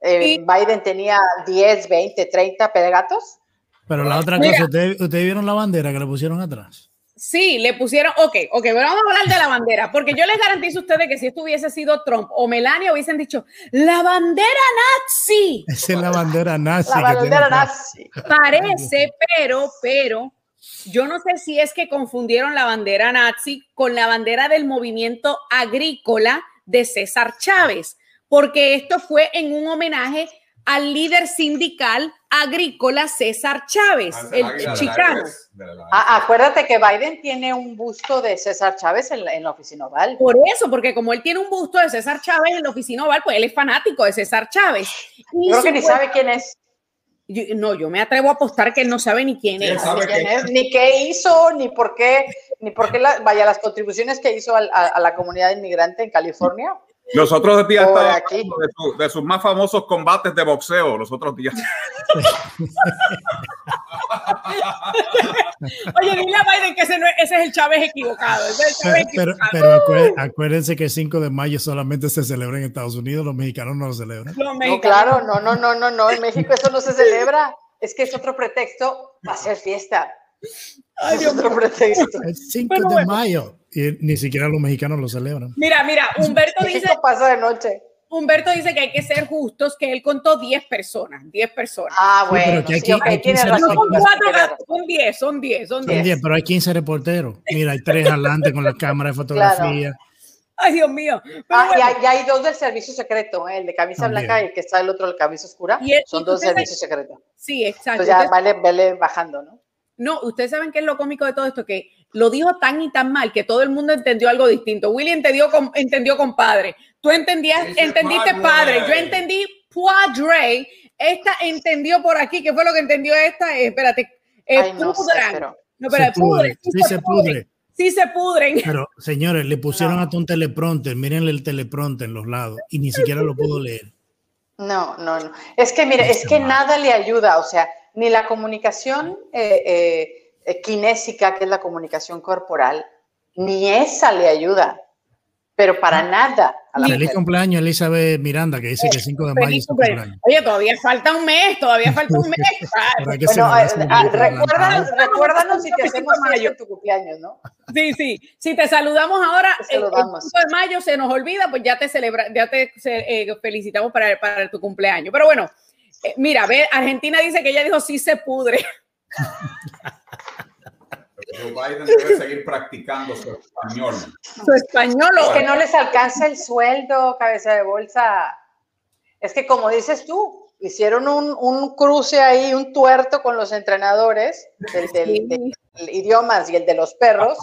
eh, Y- Biden tenía 10, 20, 30 pegatos. Pero la otra Mira. cosa, ¿ustedes, ustedes vieron la bandera que le pusieron atrás? Sí, le pusieron, ok, ok, pero vamos a hablar de la bandera, porque yo les garantizo a ustedes que si esto hubiese sido Trump o Melania hubiesen dicho, la bandera nazi, Esa es la bandera nazi. La bandera nazi. parece, pero, pero, yo no sé si es que confundieron la bandera nazi con la bandera del movimiento agrícola de César Chávez, porque esto fue en un homenaje al líder sindical agrícola César Chávez, el, el chicano. Ah, acuérdate que Biden tiene un busto de César Chávez en la, en la oficina oval. Por eso, porque como él tiene un busto de César Chávez en la oficina oval, pues él es fanático de César Chávez. Y Creo que ni sabe quién es, yo- no, yo me atrevo a apostar que él no sabe ni quién ¿Quién es. sabe? ni, quién es, ni qué hizo, ni por qué, ni por qué, la- vaya, las contribuciones que hizo a, a la comunidad inmigrante en California. Los otros días estaba aquí. hablando de, su- de sus más famosos combates de boxeo. Los otros días. Oye, dile a Biden que ese, no es, ese es el Chávez equivocado. ese es el Chávez Pero, equivocado. pero acué- acuérdense que el 5 de mayo solamente se celebra en Estados Unidos, los mexicanos no lo celebran. No, claro, no, no, no, no, no, en México eso no se celebra. Es que es otro pretexto para hacer fiesta. Ay, Es Dios otro pretexto. El 5 Bueno, de bueno. mayo. Y ni siquiera los mexicanos lo celebran. Mira, mira, Humberto dice, México pasa de noche. Humberto dice que hay que ser justos, que él contó 10 personas, 10 personas. Ah, pero bueno, que sí, aquí- ok, aquí tienes se- No razón. son tienes cuatro, razón. son 10, son 10, son Son 10. 10, pero hay 15 reporteros. Mira, hay tres adelante con la cámara de fotografía. Ay, Dios mío. Pero Ah, y bueno, hay, y hay dos del servicio secreto, ¿eh? el de camisa También. blanca y el que está el otro, el camisa oscura. Y el- Son y dos servicios secretos. sí, exacto. Entonces ya vale, vale bajando, ¿no? No, ustedes saben qué es lo cómico de todo esto, que lo dijo tan y tan mal que todo el mundo entendió algo distinto. Willy entendió, con, entendió compadre, tú entendías, entendiste padre. padre, yo entendí padre, esta entendió por aquí, ¿qué fue lo que entendió esta? Eh, espérate, eh, Ay, no sé, pero- No, Se pero pudre, pudre, sí se pudre. sí se pudren. Pero, señores, le pusieron hasta un teleprompter, mírenle el teleprompter en los lados y ni siquiera lo pudo leer. No, no, no. Es que, mire, es que nada le ayuda, o sea, ni la comunicación eh, eh, kinésica, que es la comunicación corporal, ni esa le ayuda, pero para nada. A la Feliz cumpleaños, Elizabeth Miranda, que dice que 5 de mayo es su cumpleaños. Oye, todavía falta un mes, todavía falta un mes. bueno, ah, recuérdanos, recuérdanos si te hacemos mayo tu cumpleaños, ¿no? Sí, sí. Si te saludamos ahora, te saludamos. el, de mayo se nos olvida, pues ya te celebra, ya te eh, felicitamos para, para tu cumpleaños. Pero bueno, eh, mira, ve, Argentina dice que ella dijo sí se pudre. Joe Biden debe seguir practicando su español. Su español. Es que no les alcanza el sueldo, cabeza de bolsa. Es que como dices tú, hicieron un, un cruce ahí, un tuerto con los entrenadores, el del, idiomas y el de los perros.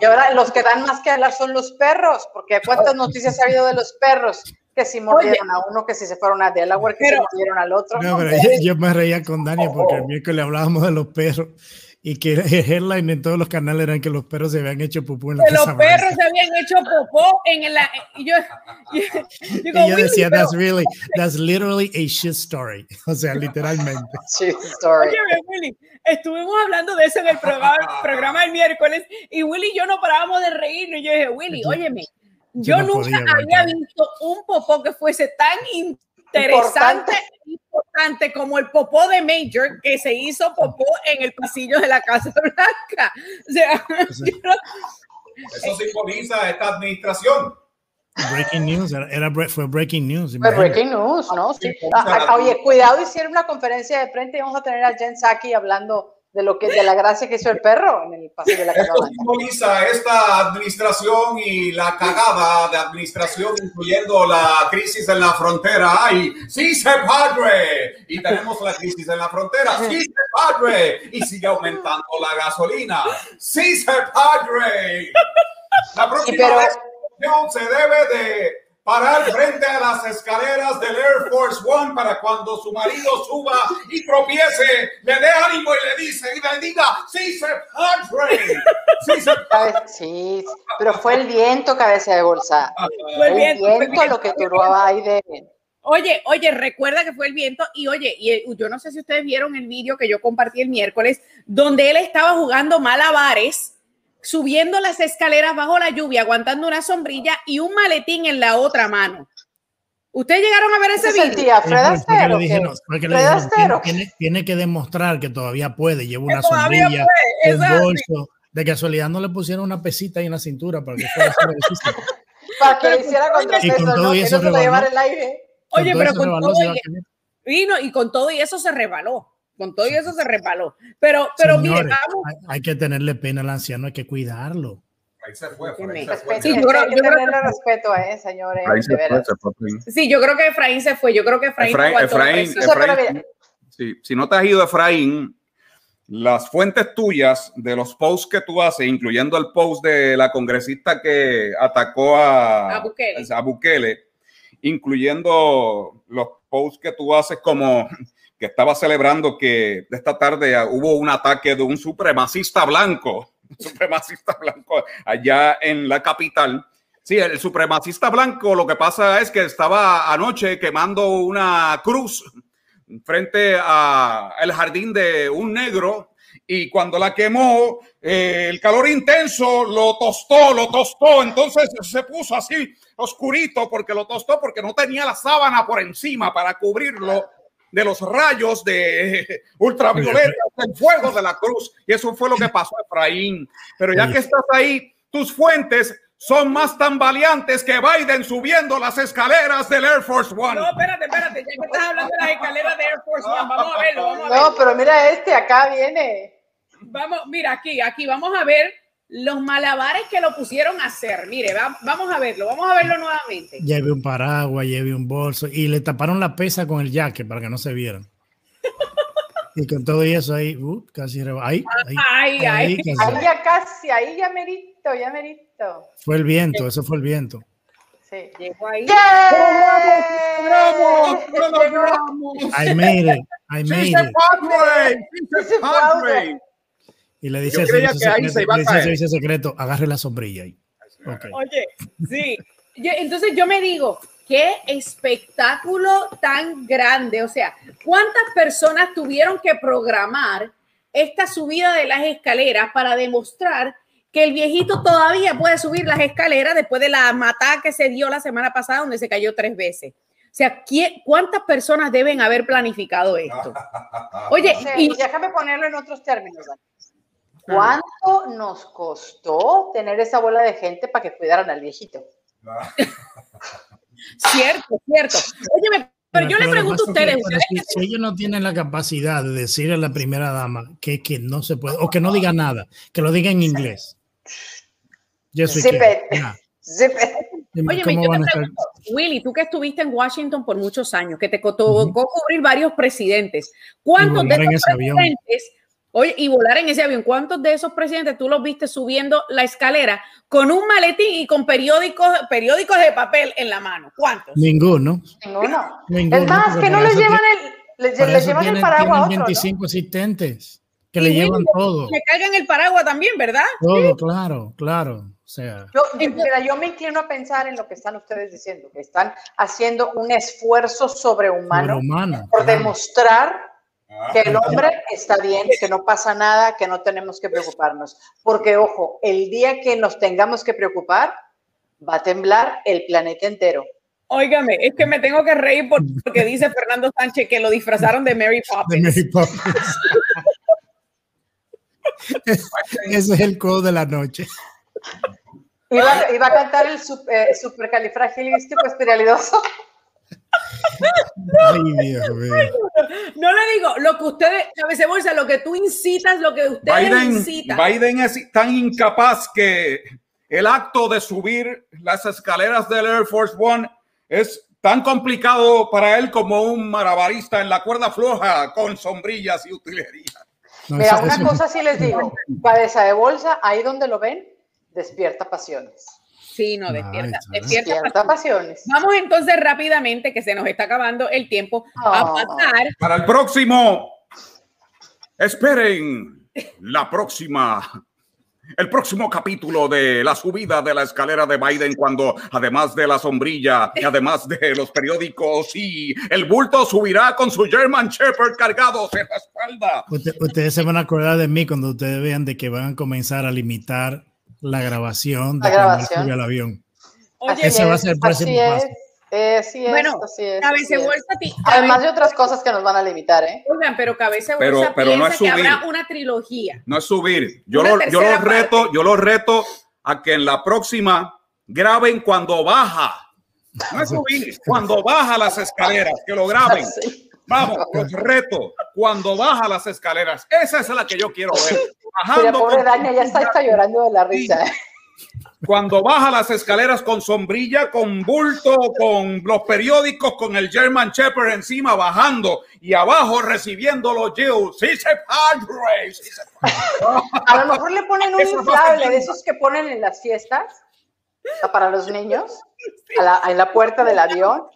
Y ahora los que dan más que hablar son los perros, porque ¿cuántas noticias ha habido de los perros? Que si mordieron a uno, que si se fueron a Delaware, que se mordieron al otro. No, pero yo, me reía con Dani porque el miércoles hablábamos de los perros y que el headline en todos los canales eran que los perros se habían hecho popó en la que los perros se habían hecho popó en la y yo, y yo decía that's really that's literally a shit story. O sea literalmente. Shit story. Oye, Willy estuvimos hablando de eso en el programa, programa del miércoles y Willy y yo no parábamos de reírnos yo dije Willy óyeme yo, yo no nunca había visto un popó que fuese tan interesante, importante. como el popó de Major que se hizo popó en el pasillo de la Casa Blanca. O sea, Eso simboliza esta administración. Breaking news, era, fue breaking news. Fue breaking news, ¿no? Sí. Ah, ah, oye, cuidado, hicieron una conferencia de frente y vamos a tener a Jen Saki hablando de lo que de la gracia que hizo el perro en el pasillo de la casa. Esto simboliza esta administración y la cagada de administración, incluyendo la crisis en la frontera. ¡Ay, sí se padre! Y tenemos la crisis en la frontera. ¡Sí se padre! Y sigue aumentando la gasolina. ¡Sí se padre! La próxima se debe de parar frente a las escaleras del Air Force One para cuando su marido suba y tropiece, le dé ánimo y le dice y le diga, sí se padre, sí se Sí, pero fue el viento, cabeza de bolsa. Fue el viento, lo que duró ahí de... Oye, oye, recuerda que fue el viento y oye, y yo no sé si ustedes vieron el vídeo que yo compartí el miércoles, donde él estaba jugando malabares subiendo las escaleras bajo la lluvia, aguantando una sombrilla y un maletín en la otra mano. ¿Ustedes llegaron a ver ese video? Fred Astero. Tiene, tiene, que demostrar que todavía puede. Lleva una sombrilla, un bolso. De casualidad no le pusieron una pesita ahí en la cintura para que fuera Para que hiciera contrapeso, y con todo y eso, llevar el aire. Oye, pero con todo y, vino y con todo y eso se rebaló con todo y eso se repaló. Pero, pero mire, vamos. Hay, que tenerle pena al anciano, hay que cuidarlo. Ahí se fue, Sí, yo creo, yo creo respeto a él, señores. sí, yo creo que Efraín se fue. Yo creo que Efraín, Efraín, Efraín, sí, si no te has ido, Efraín, las fuentes tuyas de los posts que tú haces, incluyendo el post de la congresista que atacó a, a, Bukele. a Bukele, incluyendo los posts que tú haces como estaba celebrando que esta tarde hubo un ataque de un supremacista blanco, supremacista blanco allá en la capital. Sí, el supremacista blanco lo que pasa es que estaba anoche quemando una cruz frente al jardín de un negro y cuando la quemó, eh, el calor intenso lo tostó, lo tostó, entonces se puso así oscurito porque lo tostó porque no tenía la sábana por encima para cubrirlo de los rayos de ultravioleta del fuego de la cruz. Y eso fue lo que pasó a Efraín. Pero ya que estás ahí, tus fuentes son más tambaleantes que Biden subiendo las escaleras del Air Force One. No, espérate, espérate, ya que estás hablando de las escaleras del Air Force One, vamos a verlo, vamos a verlo. No, pero mira este, acá viene. Vamos, mira aquí, aquí, vamos a ver los malabares que lo pusieron a hacer. Mire, vamos a verlo, vamos a verlo nuevamente. Lleve un paraguas, lleve un bolso y le taparon la pesa con el jaque para que no se vieran. y con todo eso ahí, uh, casi ahí, ahí, ahí, ahí, ahí ya casi, ahí ya merito, ya merito. Fue el viento, eso fue el viento. Sí, llegó ahí. ¡Bravo! ¡Bravo! I made it, I made it. Y le dice, servicio se secreto, le dice servicio agarre la sombrilla ahí. Ok. Oye, sí. Yo- entonces yo me digo, qué espectáculo tan grande. O sea, ¿cuántas personas tuvieron que programar esta subida de las escaleras para demostrar que el viejito todavía puede subir las escaleras después de la matada que se dio la semana pasada donde se cayó tres veces? O sea, ¿quién- ¿cuántas personas deben haber planificado esto? Oye, Sí, y, déjame ponerlo en otros términos. Dani. ¿Cuánto nos costó tener esa bola de gente para que cuidaran al viejito? cierto, cierto. Óyeme, pero yo le pregunto a ustedes, que, ustedes pero si, si ellos no tienen la capacidad de decirle a la primera dama que, que no se puede, o que no diga nada, que lo diga en inglés. Yo soy. Sí, Oye, ¿Cómo yo van a te estar? pregunto, Willy, tú que estuviste en Washington por muchos años, que te tocó cubrir varios presidentes, ¿cuántos de esos avión. Oye, y volar en ese avión, cuántos de esos presidentes tú los viste subiendo la escalera con un maletín y con periódicos, periódicos de papel en la mano? ¿Cuántos? Ninguno. Ninguno. Ninguno, Es más, que no les llevan el, les, para les eso llevan el tienen- paraguas a tienen otro, ¿no? 25 asistentes que Y le llevan todo. Me cargan el paraguas también, ¿verdad? Todo, claro, claro. O sea, Yo, yo- mira, yo me inclino a pensar en lo que están ustedes diciendo, que están haciendo un esfuerzo sobrehumano sobrehumano. por claro. demostrar que el hombre está bien, que no pasa nada, que no tenemos que preocuparnos. Porque, ojo, el día que nos tengamos que preocupar, va a temblar el planeta entero. Óigame, es que me tengo que reír por- porque dice Fernando Sánchez que lo disfrazaron de Mary de Poppins. Mary Poppins. Ese es el codo de la noche. Iba, iba a cantar el sup- eh, supercalifragilístico espiralidoso. Ay, Dios mío. No le digo lo que ustedes, cabeza bolsa, lo que tú incitas, lo que ustedes Biden, incitan. Biden es tan incapaz que el acto de subir las escaleras del Air Force One es tan complicado para él como un marabarista en la cuerda floja con sombrillas y utilería. No, Mira, una cosa sí les digo, cabeza de bolsa, ahí donde lo ven, despierta pasiones. Sí, no, Ay, despierta, chaval. despierta. Despierta pasiones. Vamos entonces rápidamente, que se nos está acabando el tiempo, a Oh. pasar. Para el próximo, esperen la próxima, el próximo capítulo de la subida de la escalera de Biden cuando además de la sombrilla y además de los periódicos y el bulto subirá con su German Shepherd cargados en la espalda. Usted- ustedes se van a acordar de mí cuando ustedes vean de que van a comenzar a limitar la grabación de La cuando grabación. sube al avión. Oye, Ese va a ser el próximo así paso. es, eh, así es, Bueno, así es, cabeza así es. bolsa, ti- Además de otras cosas que nos van a limitar, ¿eh? oigan, pero cabeza Pero- bolsa pero no piensa es que subir. habrá una trilogía. No es subir. Yo, Una lo, yo los reto, yo los reto a que en la próxima graben cuando baja. No es subir, cuando baja las escaleras, que lo graben. Sí. Vamos, los reto. Cuando baja las escaleras. Esa es la que yo quiero ver. Bajando pobre Dania, ya está, está llorando de la risa. cuando baja las escaleras con sombrilla, con bulto, con los periódicos, con el German Shepherd encima bajando y abajo recibiendo los Jews. Sí se padre, sí se padre. A lo mejor le ponen un inflable de esos que ponen en las fiestas para los niños a la- en la puerta del avión.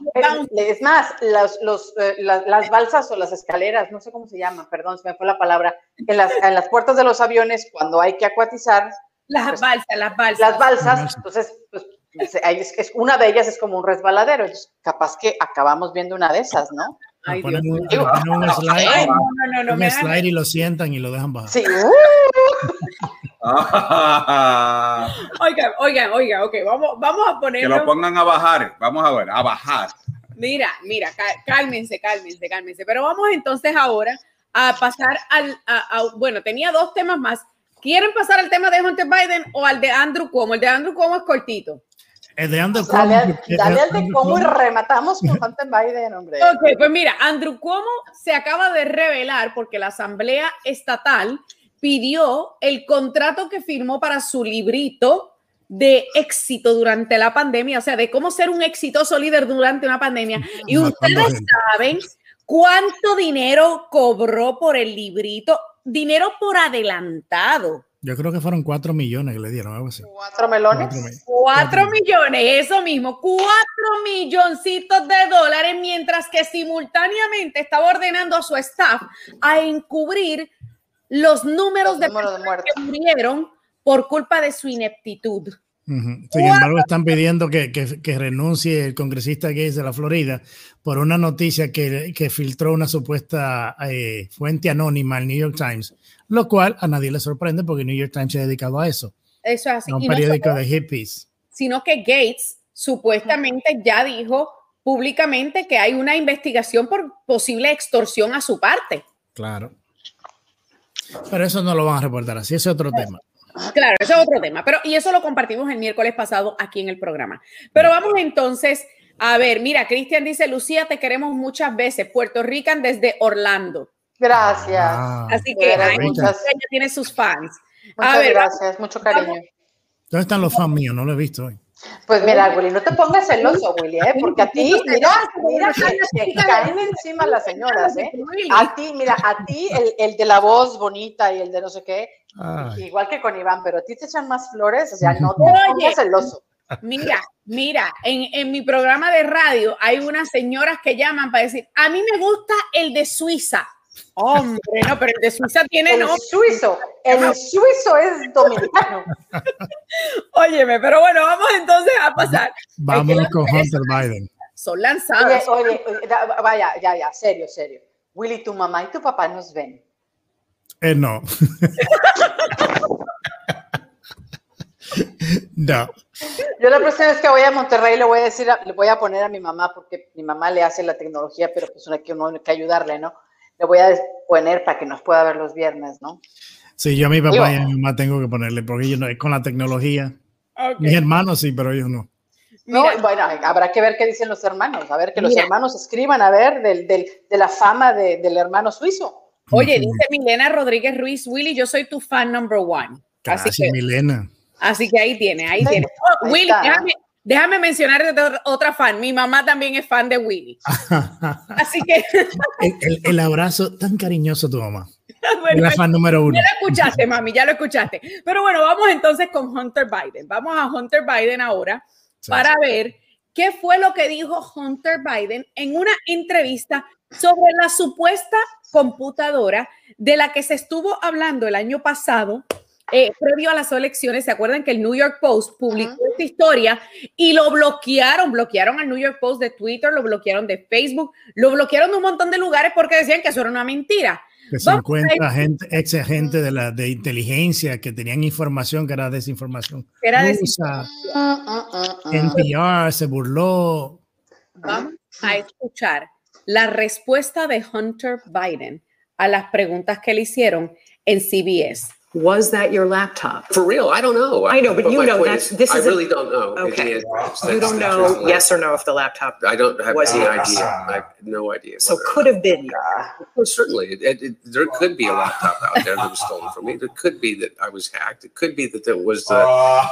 Es más, los, los, eh, las, las balsas o las escaleras, no sé cómo se llaman, perdón, se me fue la palabra, en las, en las puertas de los aviones cuando hay que acuatizar Las Pues, balsas, las balsas. las balsas, entonces pues, es, es- una de ellas es como un resbaladero, entonces, capaz que acabamos viendo una de esas, ¿no? Ay, ponen Dios un, ponen un slide, Ay, no, no, no, no, un me hagan- slide y lo sientan y lo dejan bajar. Sí, Oigan, oigan, oigan, ok, vamos, vamos a que ponerlo. lo pongan a bajar. Vamos a ver, a bajar. Mira, mira, cá- cálmense, cálmense, cálmense. Pero vamos entonces ahora a pasar al, a- a- bueno, tenía dos temas más. ¿Quieren pasar al tema de Hunter Biden o al de Andrew Cuomo? El de Andrew Cuomo es cortito. El de Andrew dale, Cuomo, dale al eh, de Andrew cómo y Cuomo, rematamos con Hunter Biden, hombre. Ok, pues mira, Andrew Cuomo se acaba de revelar porque la Asamblea Estatal pidió el contrato que firmó para su librito de éxito durante la pandemia, o sea, de cómo ser un exitoso líder durante una pandemia. Y ustedes saben cuánto dinero cobró por el librito, dinero por adelantado. Yo creo que fueron cuatro millones que le dieron, algo así. Cuatro melones. Cuatro millones. Cuatro Cuatro millones, eso mismo, cuatro milloncitos de dólares, mientras que simultáneamente estaba ordenando a su staff a encubrir los números de muertos. que murieron por culpa de su ineptitud. Sin embargo, están pidiendo que, que- que renuncie el congresista gay de la Florida por una noticia que, que filtró una supuesta eh, fuente anónima al New York Times, lo cual a nadie le sorprende porque New York Times se ha dedicado a eso, Eso es así. a un Y no periódico solo- de hippies. sino que Gates supuestamente ya dijo públicamente que hay una investigación por posible extorsión a su parte. Claro. Pero eso no lo van a reportar así, ese es otro tema. Claro, eso es otro tema, pero y eso lo compartimos el miércoles pasado aquí en el programa. Pero vamos entonces a ver, mira, Cristian dice, Lucía, te queremos muchas veces, Puerto Rican desde Orlando. Gracias. Ah, Así que muchas- ella tiene sus fans. Muchas A ver, gracias, mucho cariño. ¿Dónde están los fans míos? No lo he visto hoy. Pues mira, Willy, no te pongas celoso, Willy, ¿eh? porque a ti, mira, mira que caen encima las señoras, ¿eh? A ti, mira, a ti el, el de la voz bonita y el de no sé qué, Ay, igual que con Iván, pero a ti te echan más flores, o sea, no te Oye. pongas celoso. Mira, mira, en, en mi programa de radio hay unas señoras que llaman para decir, a mí me gusta el de Suiza. Hombre, no, pero el de Suiza tiene El no. suizo, el suizo es dominicano. Óyeme, pero bueno, vamos entonces a pasar. que con Hunter Biden. Son Oye, lanzadas. oye, oye, vaya, ya, ya, serio, serio. Willy, tu mamá y tu papá nos ven. Eh, no. no. Yo la próxima vez que voy a Monterrey le voy a decir, a- le voy a poner a mi mamá, porque mi mamá le hace la tecnología, pero pues hay que, uno hay que ayudarle, ¿no? Le voy a poner para que nos pueda ver los viernes, ¿no? Sí, yo a mi papá Digo- y a mi mamá tengo que ponerle, porque yo no, con la tecnología. Ok. Mis hermanos sí, pero ellos no. No, Mira. bueno, habrá que ver qué dicen los hermanos, a ver que los hermanos escriban, a ver, del, del- de la fama de- del hermano suizo. Oye, dice Milena Rodríguez Ruiz, Willy, yo soy tu fan number one. Así que, Milena. así que ahí tiene, ahí Sí, tiene. Oh, ahí Willy, está. déjame, déjame mencionar otra, otra fan. Mi mamá también es fan de Willy. Así que, el, el- el abrazo tan cariñoso a tu mamá. Bueno, la fan número uno. Ya lo escuchaste, mami, ya lo escuchaste. Pero bueno, vamos entonces con Hunter Biden. Vamos a Hunter Biden ahora Sí. para ver qué fue lo que dijo Hunter Biden en una entrevista sobre la supuesta computadora de la que se estuvo hablando el año pasado. Eh, previo a las elecciones, ¿se acuerdan que el New York Post publicó Ajá. esta historia y lo bloquearon? Bloquearon al New York Post de Twitter, lo bloquearon de Facebook, lo bloquearon de un montón de lugares porque decían que eso era una mentira. Que se Vamos a encuentra gente, ex agente de, la, de inteligencia que tenían información que era desinformación. Era. Mm, mm, mm, mm. NPR se burló. Vamos a escuchar la respuesta de Hunter Biden a las preguntas que le hicieron en CBS. Was that your laptop? For real, I don't know. I know, but you my know point that's- is, this I is a- really don't know. Okay. It- it's- You that's don't the know yes or no if the laptop I don't have Was any it- idea. I have no idea. so whether- could have been. Well, certainly, it, it, it, there could be a laptop out there that was stolen from me. There could be that I was hacked. It could be that there was the,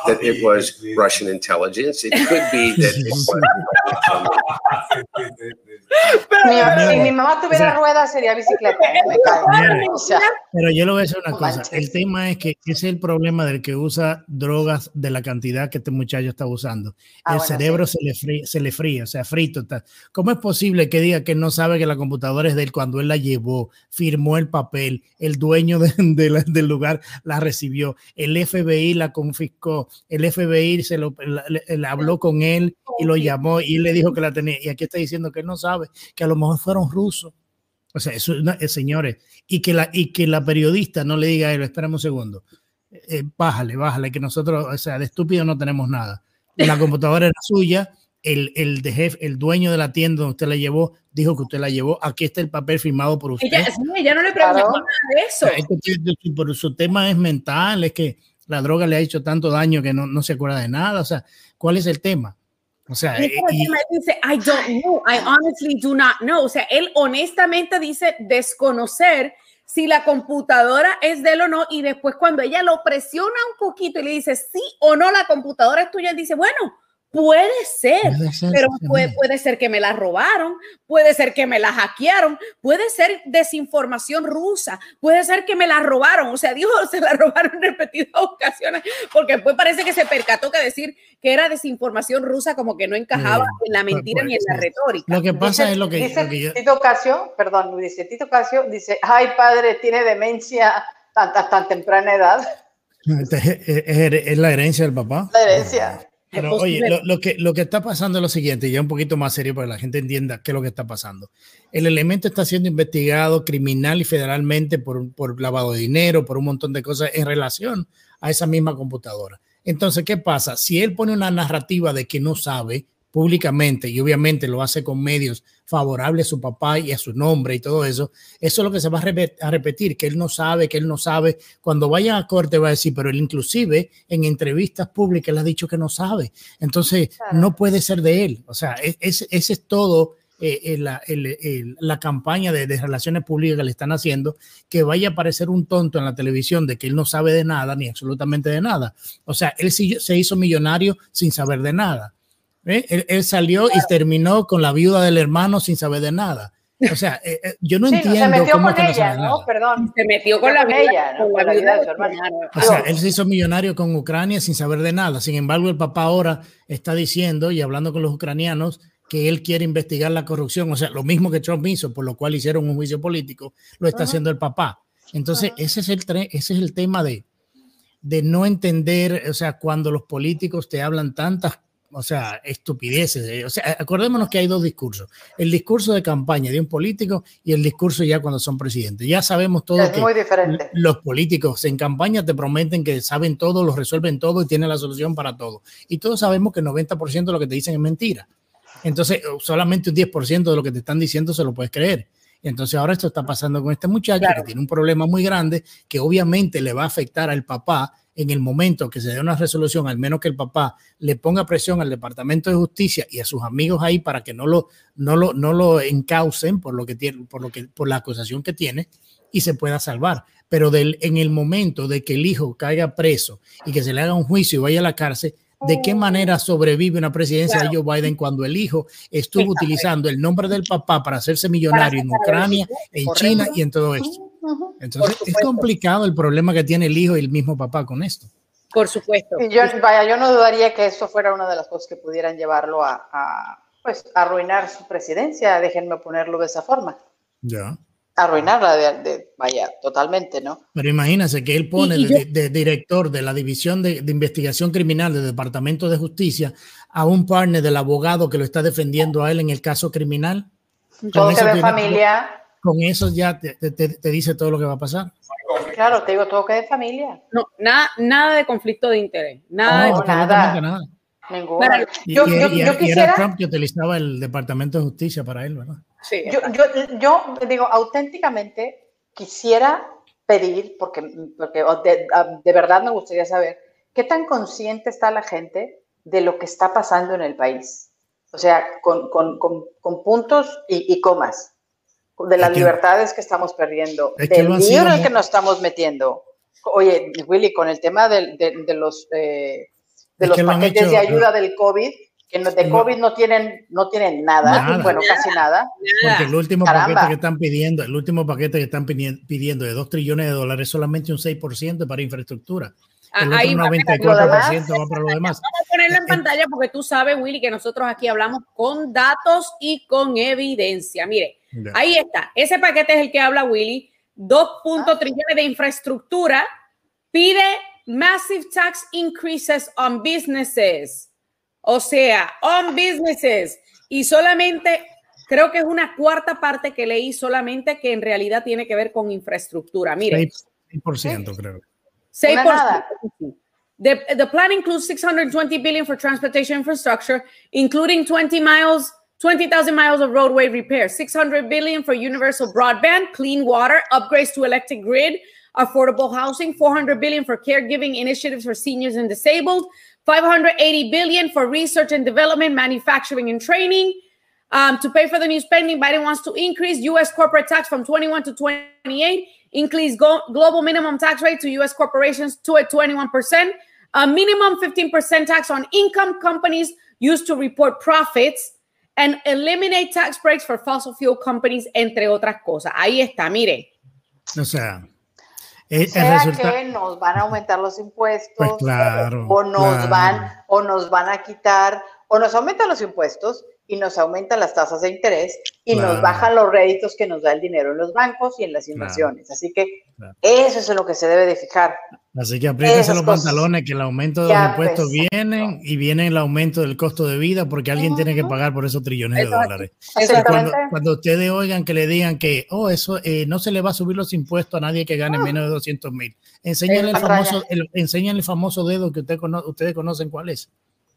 that it was Russian intelligence. It could be that it was Mi- si mi mamá tuviera O sea- ruedas sería bicicleta, ¿eh? me cae. Mira, O sea, Pero yo le voy a decir una No cosa. manches. El tema es que ese es el problema del que usa drogas de la cantidad que este muchacho está usando. Ah, el bueno, cerebro se, le fríe, se le fríe, o sea, frito. está. ¿Cómo es posible que diga que no sabe que la computadora es de él cuando él la llevó, firmó el papel, el dueño de- de la- del lugar la recibió, el FBI la confiscó, el FBI se lo, la- habló con él y lo llamó y le dijo que la tenía. Y aquí está diciendo que él no sabe, que a lo mejor fueron rusos. O sea, eso, es una- eh, señores, y que, la, y que la periodista no le diga a él, espérame un segundo, eh, bájale, bájale, que nosotros, o sea, de estúpido no tenemos nada. La computadora era suya, el, el, de jefe, el dueño de la tienda donde usted la llevó dijo que usted la llevó, aquí está el papel firmado por usted. Ella, no le preguntó Claro. nada de O eso. sea, este por su tema es mental, es que la droga le ha hecho tanto daño que no, no se acuerda de nada. O sea, ¿cuál es el tema? O sea, Y eh, y- dice, I don't know, I honestly do not know. O sea, él honestamente dice desconocer si la computadora es de él o no. Y después cuando ella lo presiona un poquito y le dice sí o no, la computadora es tuya, él dice, bueno, puede ser. puede ser, Pero puede, puede ser que me la robaron, puede ser que me la hackearon, puede ser desinformación rusa, puede ser que me la robaron. O sea, dijo, se la robaron en repetidas ocasiones, porque después parece que se percató que decir que era desinformación rusa como que no encajaba Sí, en la pues, mentira ni en pues, la retórica. Lo que pasa dice, es lo que, dice lo que yo- Tito Casio, perdón, dice Tito Casio, dice, ay padre, tiene demencia a tan temprana edad. Es, la herencia del papá. La herencia. Pero oye, lo, que, lo que está pasando es lo siguiente, ya un poquito más serio para que la gente entienda qué es lo que está pasando. El elemento está siendo investigado criminal y federalmente por, por lavado de dinero, por un montón de cosas en relación a esa misma computadora. Entonces, ¿qué pasa? Si él pone una narrativa de que no sabe, públicamente y obviamente lo hace con medios favorables a su papá y a su nombre y todo eso, eso es lo que se va a, repetir, que él no sabe, que él no sabe. Cuando vaya a corte va a decir, pero él inclusive en entrevistas públicas le ha dicho que no sabe. Entonces, no puede ser de él. O sea, e, ese es, todo. Eh, la, campaña de, de, relaciones públicas que le están haciendo, que vaya a parecer un tonto en la televisión de que él no sabe de nada, ni absolutamente de nada. O sea, él se hizo millonario sin saber de nada. ¿Eh? Él, salió y terminó con la viuda del hermano sin saber de nada. O sea, eh, eh, yo no entiendo. Se metió con ella, ¿no? Perdón. Se metió con, la ella, ¿no? Con la viuda de su hermano. O sea, él se hizo millonario con Ucrania sin saber de nada. Sin embargo, el papá ahora está diciendo y hablando con los ucranianos que él quiere investigar la corrupción. O sea, lo mismo que Trump hizo, por lo cual hicieron un juicio político, lo está haciendo el papá. Entonces, ese, es el ese es el tema de, de no entender, o sea, cuando los políticos te hablan tantas o sea, estupideces. Eh, o sea, acordémonos que hay dos discursos. El discurso de campaña de un político y el discurso ya cuando son presidentes. Ya sabemos todo es muy diferente. los políticos en campaña te prometen que saben todo, lo resuelven todo y tienen la solución para todo. Y todos sabemos que el 90% de lo que te dicen es mentira. Entonces, solamente un 10% de lo que te están diciendo se lo puedes creer. Entonces ahora esto está pasando con este muchacho que tiene un problema muy grande que obviamente le va a afectar al papá en el momento que se dé una resolución, al menos que el papá le ponga presión al Departamento de Justicia y a sus amigos ahí para que no lo, no lo, no lo encaucen por lo que tiene, por lo que, por la acusación que tiene y se pueda salvar. Pero del, en el momento de que el hijo caiga preso y que se le haga un juicio y vaya a la cárcel, ¿de qué manera sobrevive una presidencia de Joe Biden cuando el hijo estuvo utilizando el nombre del papá para hacerse millonario en Ucrania, en China y en todo esto? Entonces es complicado el problema que tiene el hijo y el mismo papá con esto. Por supuesto. yo, vaya, yo no dudaría que eso fuera una de las cosas que pudieran llevarlo a, pues, arruinar su presidencia, déjenme ponerlo de esa forma. Ya. Arruinarla, de, vaya, totalmente, ¿no? Pero imagínense que él pone de, director de la División de, Investigación Criminal del Departamento de Justicia a un partner del abogado que lo está defendiendo a él en el caso criminal. Todo que ve familia con eso ya te, te, dice todo lo que va a pasar. Claro, te digo todo que es familia. No, nada, nada de conflicto de interés. Nada, no, nada. nada. Yo, y, yo, yo, quisiera... era Trump que utilizaba el Departamento de Justicia para él, ¿verdad? Sí. Yo, yo, digo, auténticamente quisiera pedir, porque, porque de, de, verdad me gustaría saber, ¿qué tan consciente está la gente de lo que está pasando en el país? O sea, con, con, con, con puntos y, y comas de las libertades que estamos perdiendo, del lío en el que nos estamos metiendo. Oye, Willy, con el tema de, de, los, eh, de los paquetes de ayuda del COVID, que de COVID no tienen, no tienen nada, bueno, casi nada. Porque el último paquete que están pidiendo, el último paquete que están pidiendo de 2 trillones de dólares es solamente un 6% para infraestructura. Ah, el ahí 94% va para lo demás. Vamos a ponerlo en eh, eh, pantalla porque tú sabes, Willy, que nosotros aquí hablamos con datos y con evidencia. Mire, ahí está. Ese paquete es el que habla Willy. 2.3 trillones de infraestructura. Pide massive tax increases on businesses. O sea, on businesses. Y solamente, creo que es una cuarta parte que leí solamente que en realidad tiene que ver con infraestructura. Mire. 6%, creo. Say the, the plan includes 620 billion for transportation infrastructure, including 20 miles, 20,000 miles of roadway repair, 600 billion for universal broadband, clean water, upgrades to electric grid, affordable housing, 400 billion for caregiving initiatives for seniors and disabled, 580 billion for research and development, manufacturing and training. Um, to pay for the new spending, Biden wants to increase U.S. corporate tax from 21 to 28 increase go- global minimum tax rate to U.S. corporations to a 21%, a minimum 15% tax on income companies used to report profits, and eliminate tax breaks for fossil fuel companies, entre otras cosas. Ahí está, mire. O sea, sea resulta... que nos van a aumentar los impuestos, pues claro, o nos claro. van, o nos van a quitar, o nos aumentan los impuestos y nos aumentan las tasas de interés y Claro. nos bajan los réditos que nos da el dinero en los bancos y en las inversiones. Así que Claro. eso es en lo que se debe de fijar. Así que apriétense los cosas. pantalones que el aumento de Ya los impuestos ves. vienen y viene el aumento del costo de vida porque alguien tiene que pagar por esos trillones de Eso dólares. Cuando, cuando ustedes oigan que le digan que, oh, eso eh, no se le va a subir los impuestos a nadie que gane menos de 200 mil, enséñale el famoso, el, enséñale el famoso dedo que usted cono- ustedes conocen cuál es,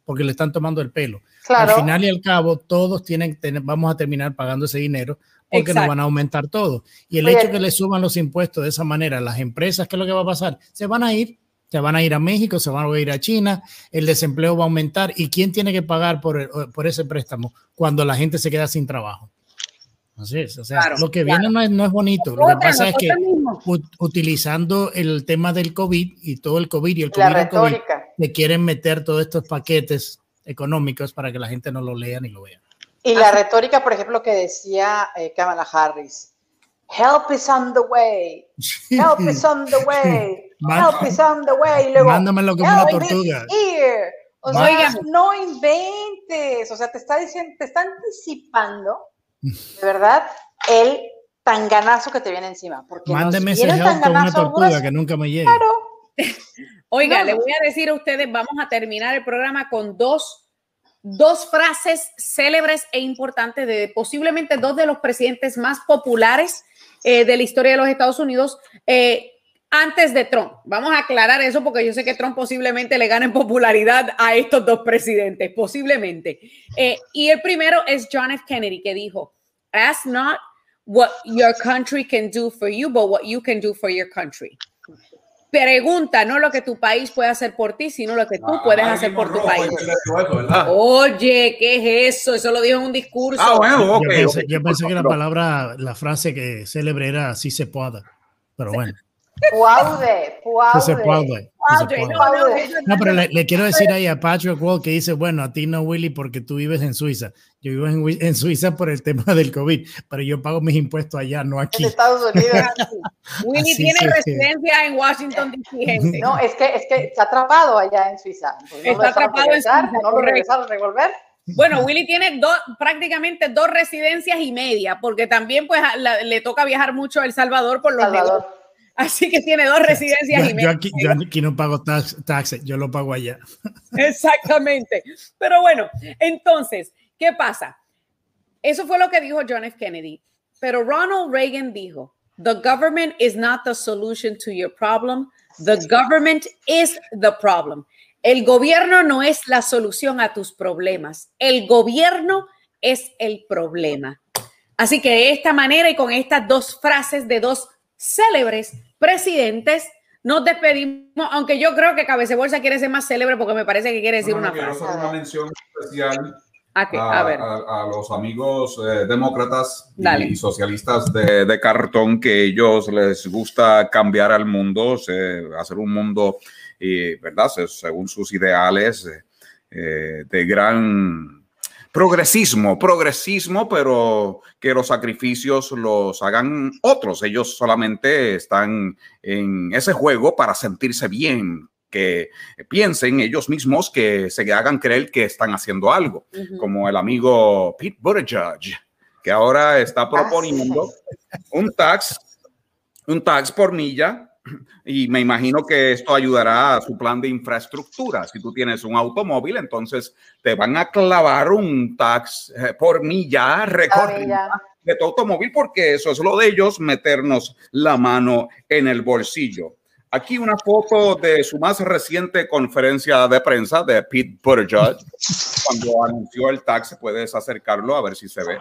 porque le están tomando el pelo. Claro. Al final y al cabo, todos tienen, vamos a terminar pagando ese dinero porque Exacto. nos van a aumentar todo. Y el Oye, hecho que le suban los impuestos de esa manera, las empresas, ¿qué es lo que va a pasar? Se van a ir, se van a ir a México, se van a ir a China, el desempleo va a aumentar. ¿Y quién tiene que pagar por, el- por ese préstamo cuando la gente se queda sin trabajo? Así es, o sea, Claro, lo que claro. viene no es, no es bonito. Lo que pasa es que ut- utilizando el tema del COVID y todo el COVID y el COVID, el COVID, retórica. le quieren meter todos estos paquetes económicos para que la gente no lo lea ni lo vea. Y la retórica, por ejemplo, que decía eh, Kamala Harris, help is on the way, help is on the way, help is on the way. Y luego, Mándamelo como una "Help is tortuga. here". O sea, no inventes, o sea, te está diciendo, te está anticipando, de verdad, el tanganazo que te viene encima. Porque Mándeme ese help con una tortuga que nunca me llegue. Oiga, No, le voy a decir a ustedes, vamos a terminar el programa con dos, dos frases célebres e importantes de posiblemente dos de los presidentes más populares eh, de la historia de los Estados Unidos eh, antes de Trump. Vamos a aclarar eso porque yo sé que Trump posiblemente le gane en popularidad a estos dos presidentes, posiblemente. Eh, y el primero es John F. Kennedy, que dijo, ask not what your country can do for you, but what you can do for your country. Pregunta, no lo que tu país puede hacer por ti, sino lo que tú Ah, puedes hacer por tu país. Oye, ¿qué es eso? Eso lo dijo en un discurso. Ah, bueno, ok. yo pensé, yo pensé que la palabra, la frase que célebre era así se pueda. Pero bueno, Puaude, puaude. no, pero le, le quiero decir ahí a Patrick Wall que dice, bueno, a ti no, Willy, porque tú vives en Suiza. Yo vivo en, en Suiza por el tema del COVID, pero yo pago mis impuestos allá, no En aquí. Estados Unidos. Willy Así tiene residencia en Washington, D.C.. No, es que, es que está atrapado allá en Suiza. Entonces, no Está atrapado en regresar, Suiza, no lo regresaron a revolver. Bueno, Willy tiene dos, prácticamente dos residencias y media, porque también pues a la- le toca viajar mucho a El Salvador por los Salvador. negocios. Así que tiene dos residencias Yo, y yo media. aquí, yo aquí no pago tax, taxes, yo lo pago allá. Exactamente. Pero bueno, entonces, ¿qué pasa? Eso fue lo que dijo John F. Kennedy. Pero Ronald Reagan dijo, the government is not the solution to your problem. The government is the problem. El gobierno no es la solución a tus problemas. El gobierno es el problema. Así que de esta manera y con estas dos frases de dos célebres presidentes, nos despedimos, aunque yo creo que Cabece Bolsa quiere ser más célebre porque me parece que quiere decir No, no, una quiero frase. hacer una mención especial ¿A qué? a, A ver. a- a los amigos eh, demócratas y, Dale. y socialistas de, de cartón que ellos les gusta cambiar al mundo, se- hacer un mundo, eh, ¿verdad? Se- según sus ideales eh, de gran progresismo, progresismo, pero que los sacrificios los hagan otros. Ellos solamente están en ese juego para sentirse bien, que piensen ellos mismos que se hagan creer que están haciendo algo, como el amigo Pete Buttigieg, que ahora está proponiendo un tax, un tax por milla. Y me imagino que esto ayudará a su plan de infraestructura. Si tú tienes un automóvil, entonces te van a clavar un tax eh, por milla recorrida de tu automóvil, porque eso es lo de ellos, meternos la mano en el bolsillo. Aquí una foto de su más reciente conferencia de prensa de Pete Buttigieg, cuando anunció el tax, puedes acercarlo a ver si se ve.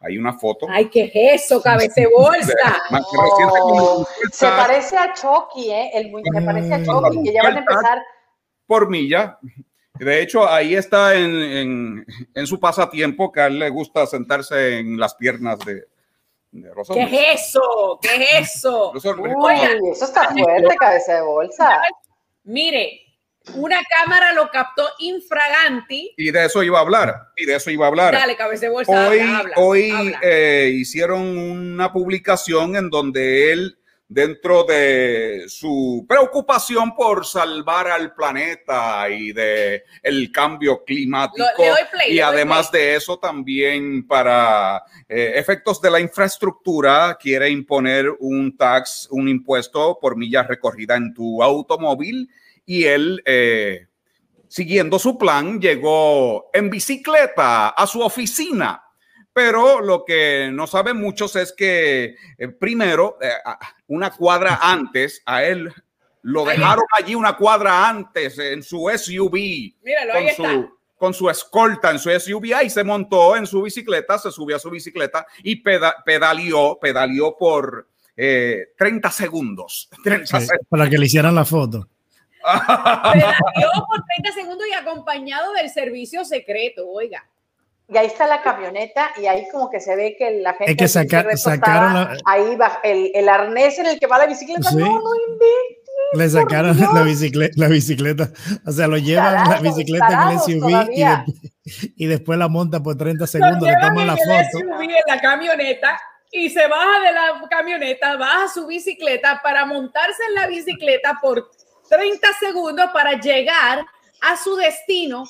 Hay una foto. Ay, ¿qué es eso, cabece bolsa? Oh, se parece a Chucky, ¿eh? El, se parece a Mm. Chucky, que ya van a empezar. por milla. De hecho, ahí está en, en- en su pasatiempo que a él le gusta sentarse en las piernas de, de los ¿Qué es eso? ¿Qué es eso? Uy, eso está fuerte, cabeza de bolsa. Mire, una cámara lo captó infraganti. Y de eso iba a hablar. Y de eso iba a hablar. Dale, cabeza de bolsa, hoy habla, habla, hoy habla. eh, hicieron una publicación en donde él dentro de su preocupación por salvar al planeta y de el cambio climático Lo- play, y además de eso también para eh, efectos de la infraestructura quiere imponer un tax, un impuesto por millas recorrida en tu automóvil y él eh, siguiendo su plan llegó en bicicleta a su oficina. Pero lo que no saben muchos es que eh, primero, eh, a- una cuadra antes, a él lo dejaron allí una cuadra antes en su SUV Míralo, ahí con está. su, con su escolta en su SUV ahí se montó en su bicicleta, se subió a su bicicleta y peda- pedaleó, pedaleó por eh, 30 segundos. 30 Sí, segundos. para que le hicieran la foto. Pedaleó por 30 segundos y acompañado del servicio secreto, oiga. Y ahí está la camioneta y ahí como que se ve que la gente... Es que saca- sacaron la- Ahí va el, el arnés en el que va la bicicleta. Sí. No, no inventes. Le sacaron la bicicleta, la bicicleta. O sea, lo llevan la bicicleta en el SUV y, de- y después la monta por 30 Lo segundos, le toman la el foto. SUV en la camioneta y se baja de la camioneta, baja su bicicleta para montarse en la bicicleta por 30 segundos para llegar a su destino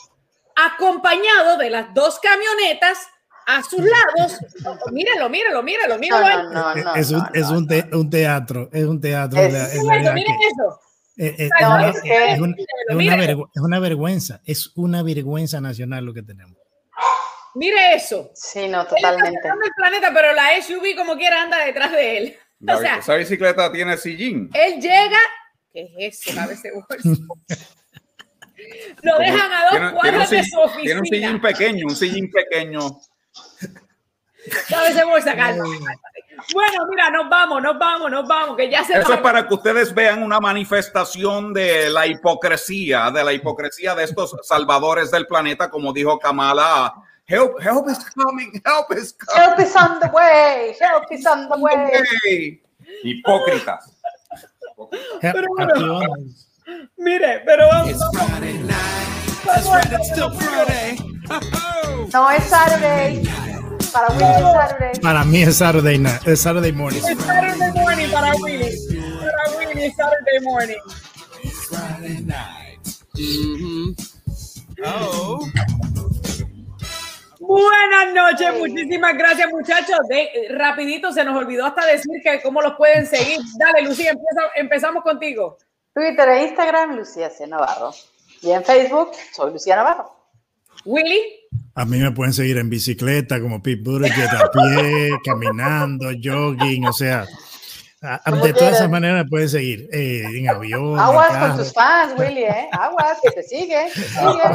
acompañado de las dos camionetas a sus lados. Míralo, míralo, míralo, No, míralo. no, no, no. es un, no, es un, te- un teatro, es un teatro. Es- la- eso, realidad miren que- eso. No, es una- es es es una es vergüenza, es una vergüenza nacional lo que tenemos. Mire eso. Sí, no, Él está totalmente. salvando el planeta, pero la SUV como quiera anda detrás de él. La- O sea, esa bicicleta tiene sillín. él llega. ¿Qué es eso? Cabe ese bolso. Lo dejan a dos tiene- tiene un cuadras de su oficina. Tiene un sillín pequeño, un sillín pequeño. Cabe ese cálmate, cálmate. Bueno, mira, nos vamos, nos vamos, nos vamos, que ya se Eso es para que ustedes vean una manifestación de la hipocresía, de la hipocresía de estos salvadores del planeta, como dijo Kamala. Help, help is coming, help is Help is on the way. Help is on the way. coming. Hipócritas. Pero bueno. Aquí vamos. Mire, pero vamos. No es Saturday. Para Willy es Saturday. Para mí es Saturday, night, es Saturday morning. Es Saturday morning para Willy. Para Willy, es Saturday morning. Buenas noches, muchísimas gracias muchachos. De, eh, rapidito se nos olvidó hasta decir que cómo los pueden seguir. Dale, Lucía, empieza- empezamos contigo. Twitter e Instagram, Lucía C. Navarro. Y en Facebook, soy Lucía Navarro. Willy, A mí me pueden seguir en bicicleta, como Pete Buttigieg, a pie, caminando, jogging, o sea, a- de todas esas maneras me pueden seguir eh, en avión. en Aguas con tus fans, Willy, ¿eh? Aguas, que te siguen, te siguen,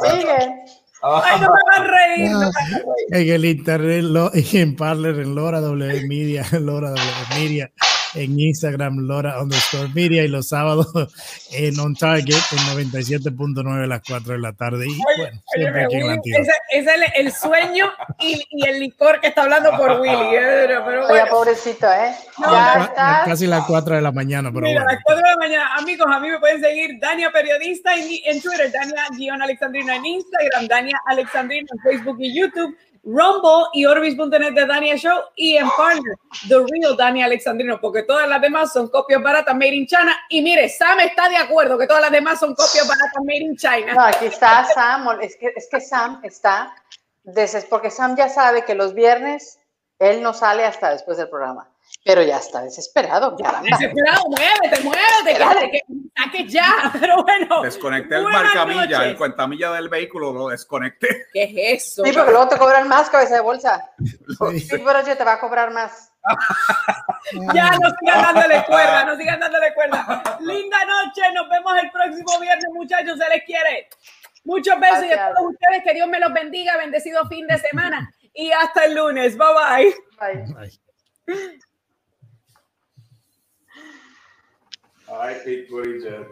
te siguen. Ay, no me van a reír. no me van a reír. En el internet, en Parler, en Lora W Media, Lora W Media, en Instagram, Lora underscore Media, y los sábados en On Target, en 97.9 a las 4 de la tarde. Y Oye, bueno, siempre oye, aquí en ese, ese es el, el sueño y, y el licor que está hablando por Willy. eh, Pero, Oye, pobrecito, ¿eh? No, Ya. Casi las 4 de la mañana, pero Mira, a bueno. las 4 de la mañana, amigos, a mí me pueden seguir Dania Periodista en, en Twitter, Dania-Alexandrino en Instagram, Dania Alexandrino en Facebook y YouTube, Rumble y Orbis.net de Dania Show y en Partner, The Real Dania Alexandrino, porque todas las demás son copias baratas made in China. Y mire, Sam está de acuerdo que todas las demás son copias baratas made in China. No, aquí está Sam. Es que, es que Sam está. deses- porque Sam ya sabe que los viernes él no sale hasta después del programa. Pero ya está desesperado. Caramba. Desesperado, muévete, muévete, que, que, saque ya. Pero bueno, Desconecté el marcamilla, el cuentamilla del vehículo, lo desconecté. ¿Qué es eso? Sí, porque luego te cobran más cabeza de bolsa. Sí. Sí, pero yo te va a cobrar más. Ya no sigan dándole cuerda, no sigan dándole cuerda. Linda noche, nos vemos el próximo viernes, muchachos, se les quiere. Muchos besos y a Gracias. todos ustedes, que Dios me los bendiga, bendecido fin de semana y hasta el lunes. Bye bye. Bye. Ay. Ay, Pete Buttigieg.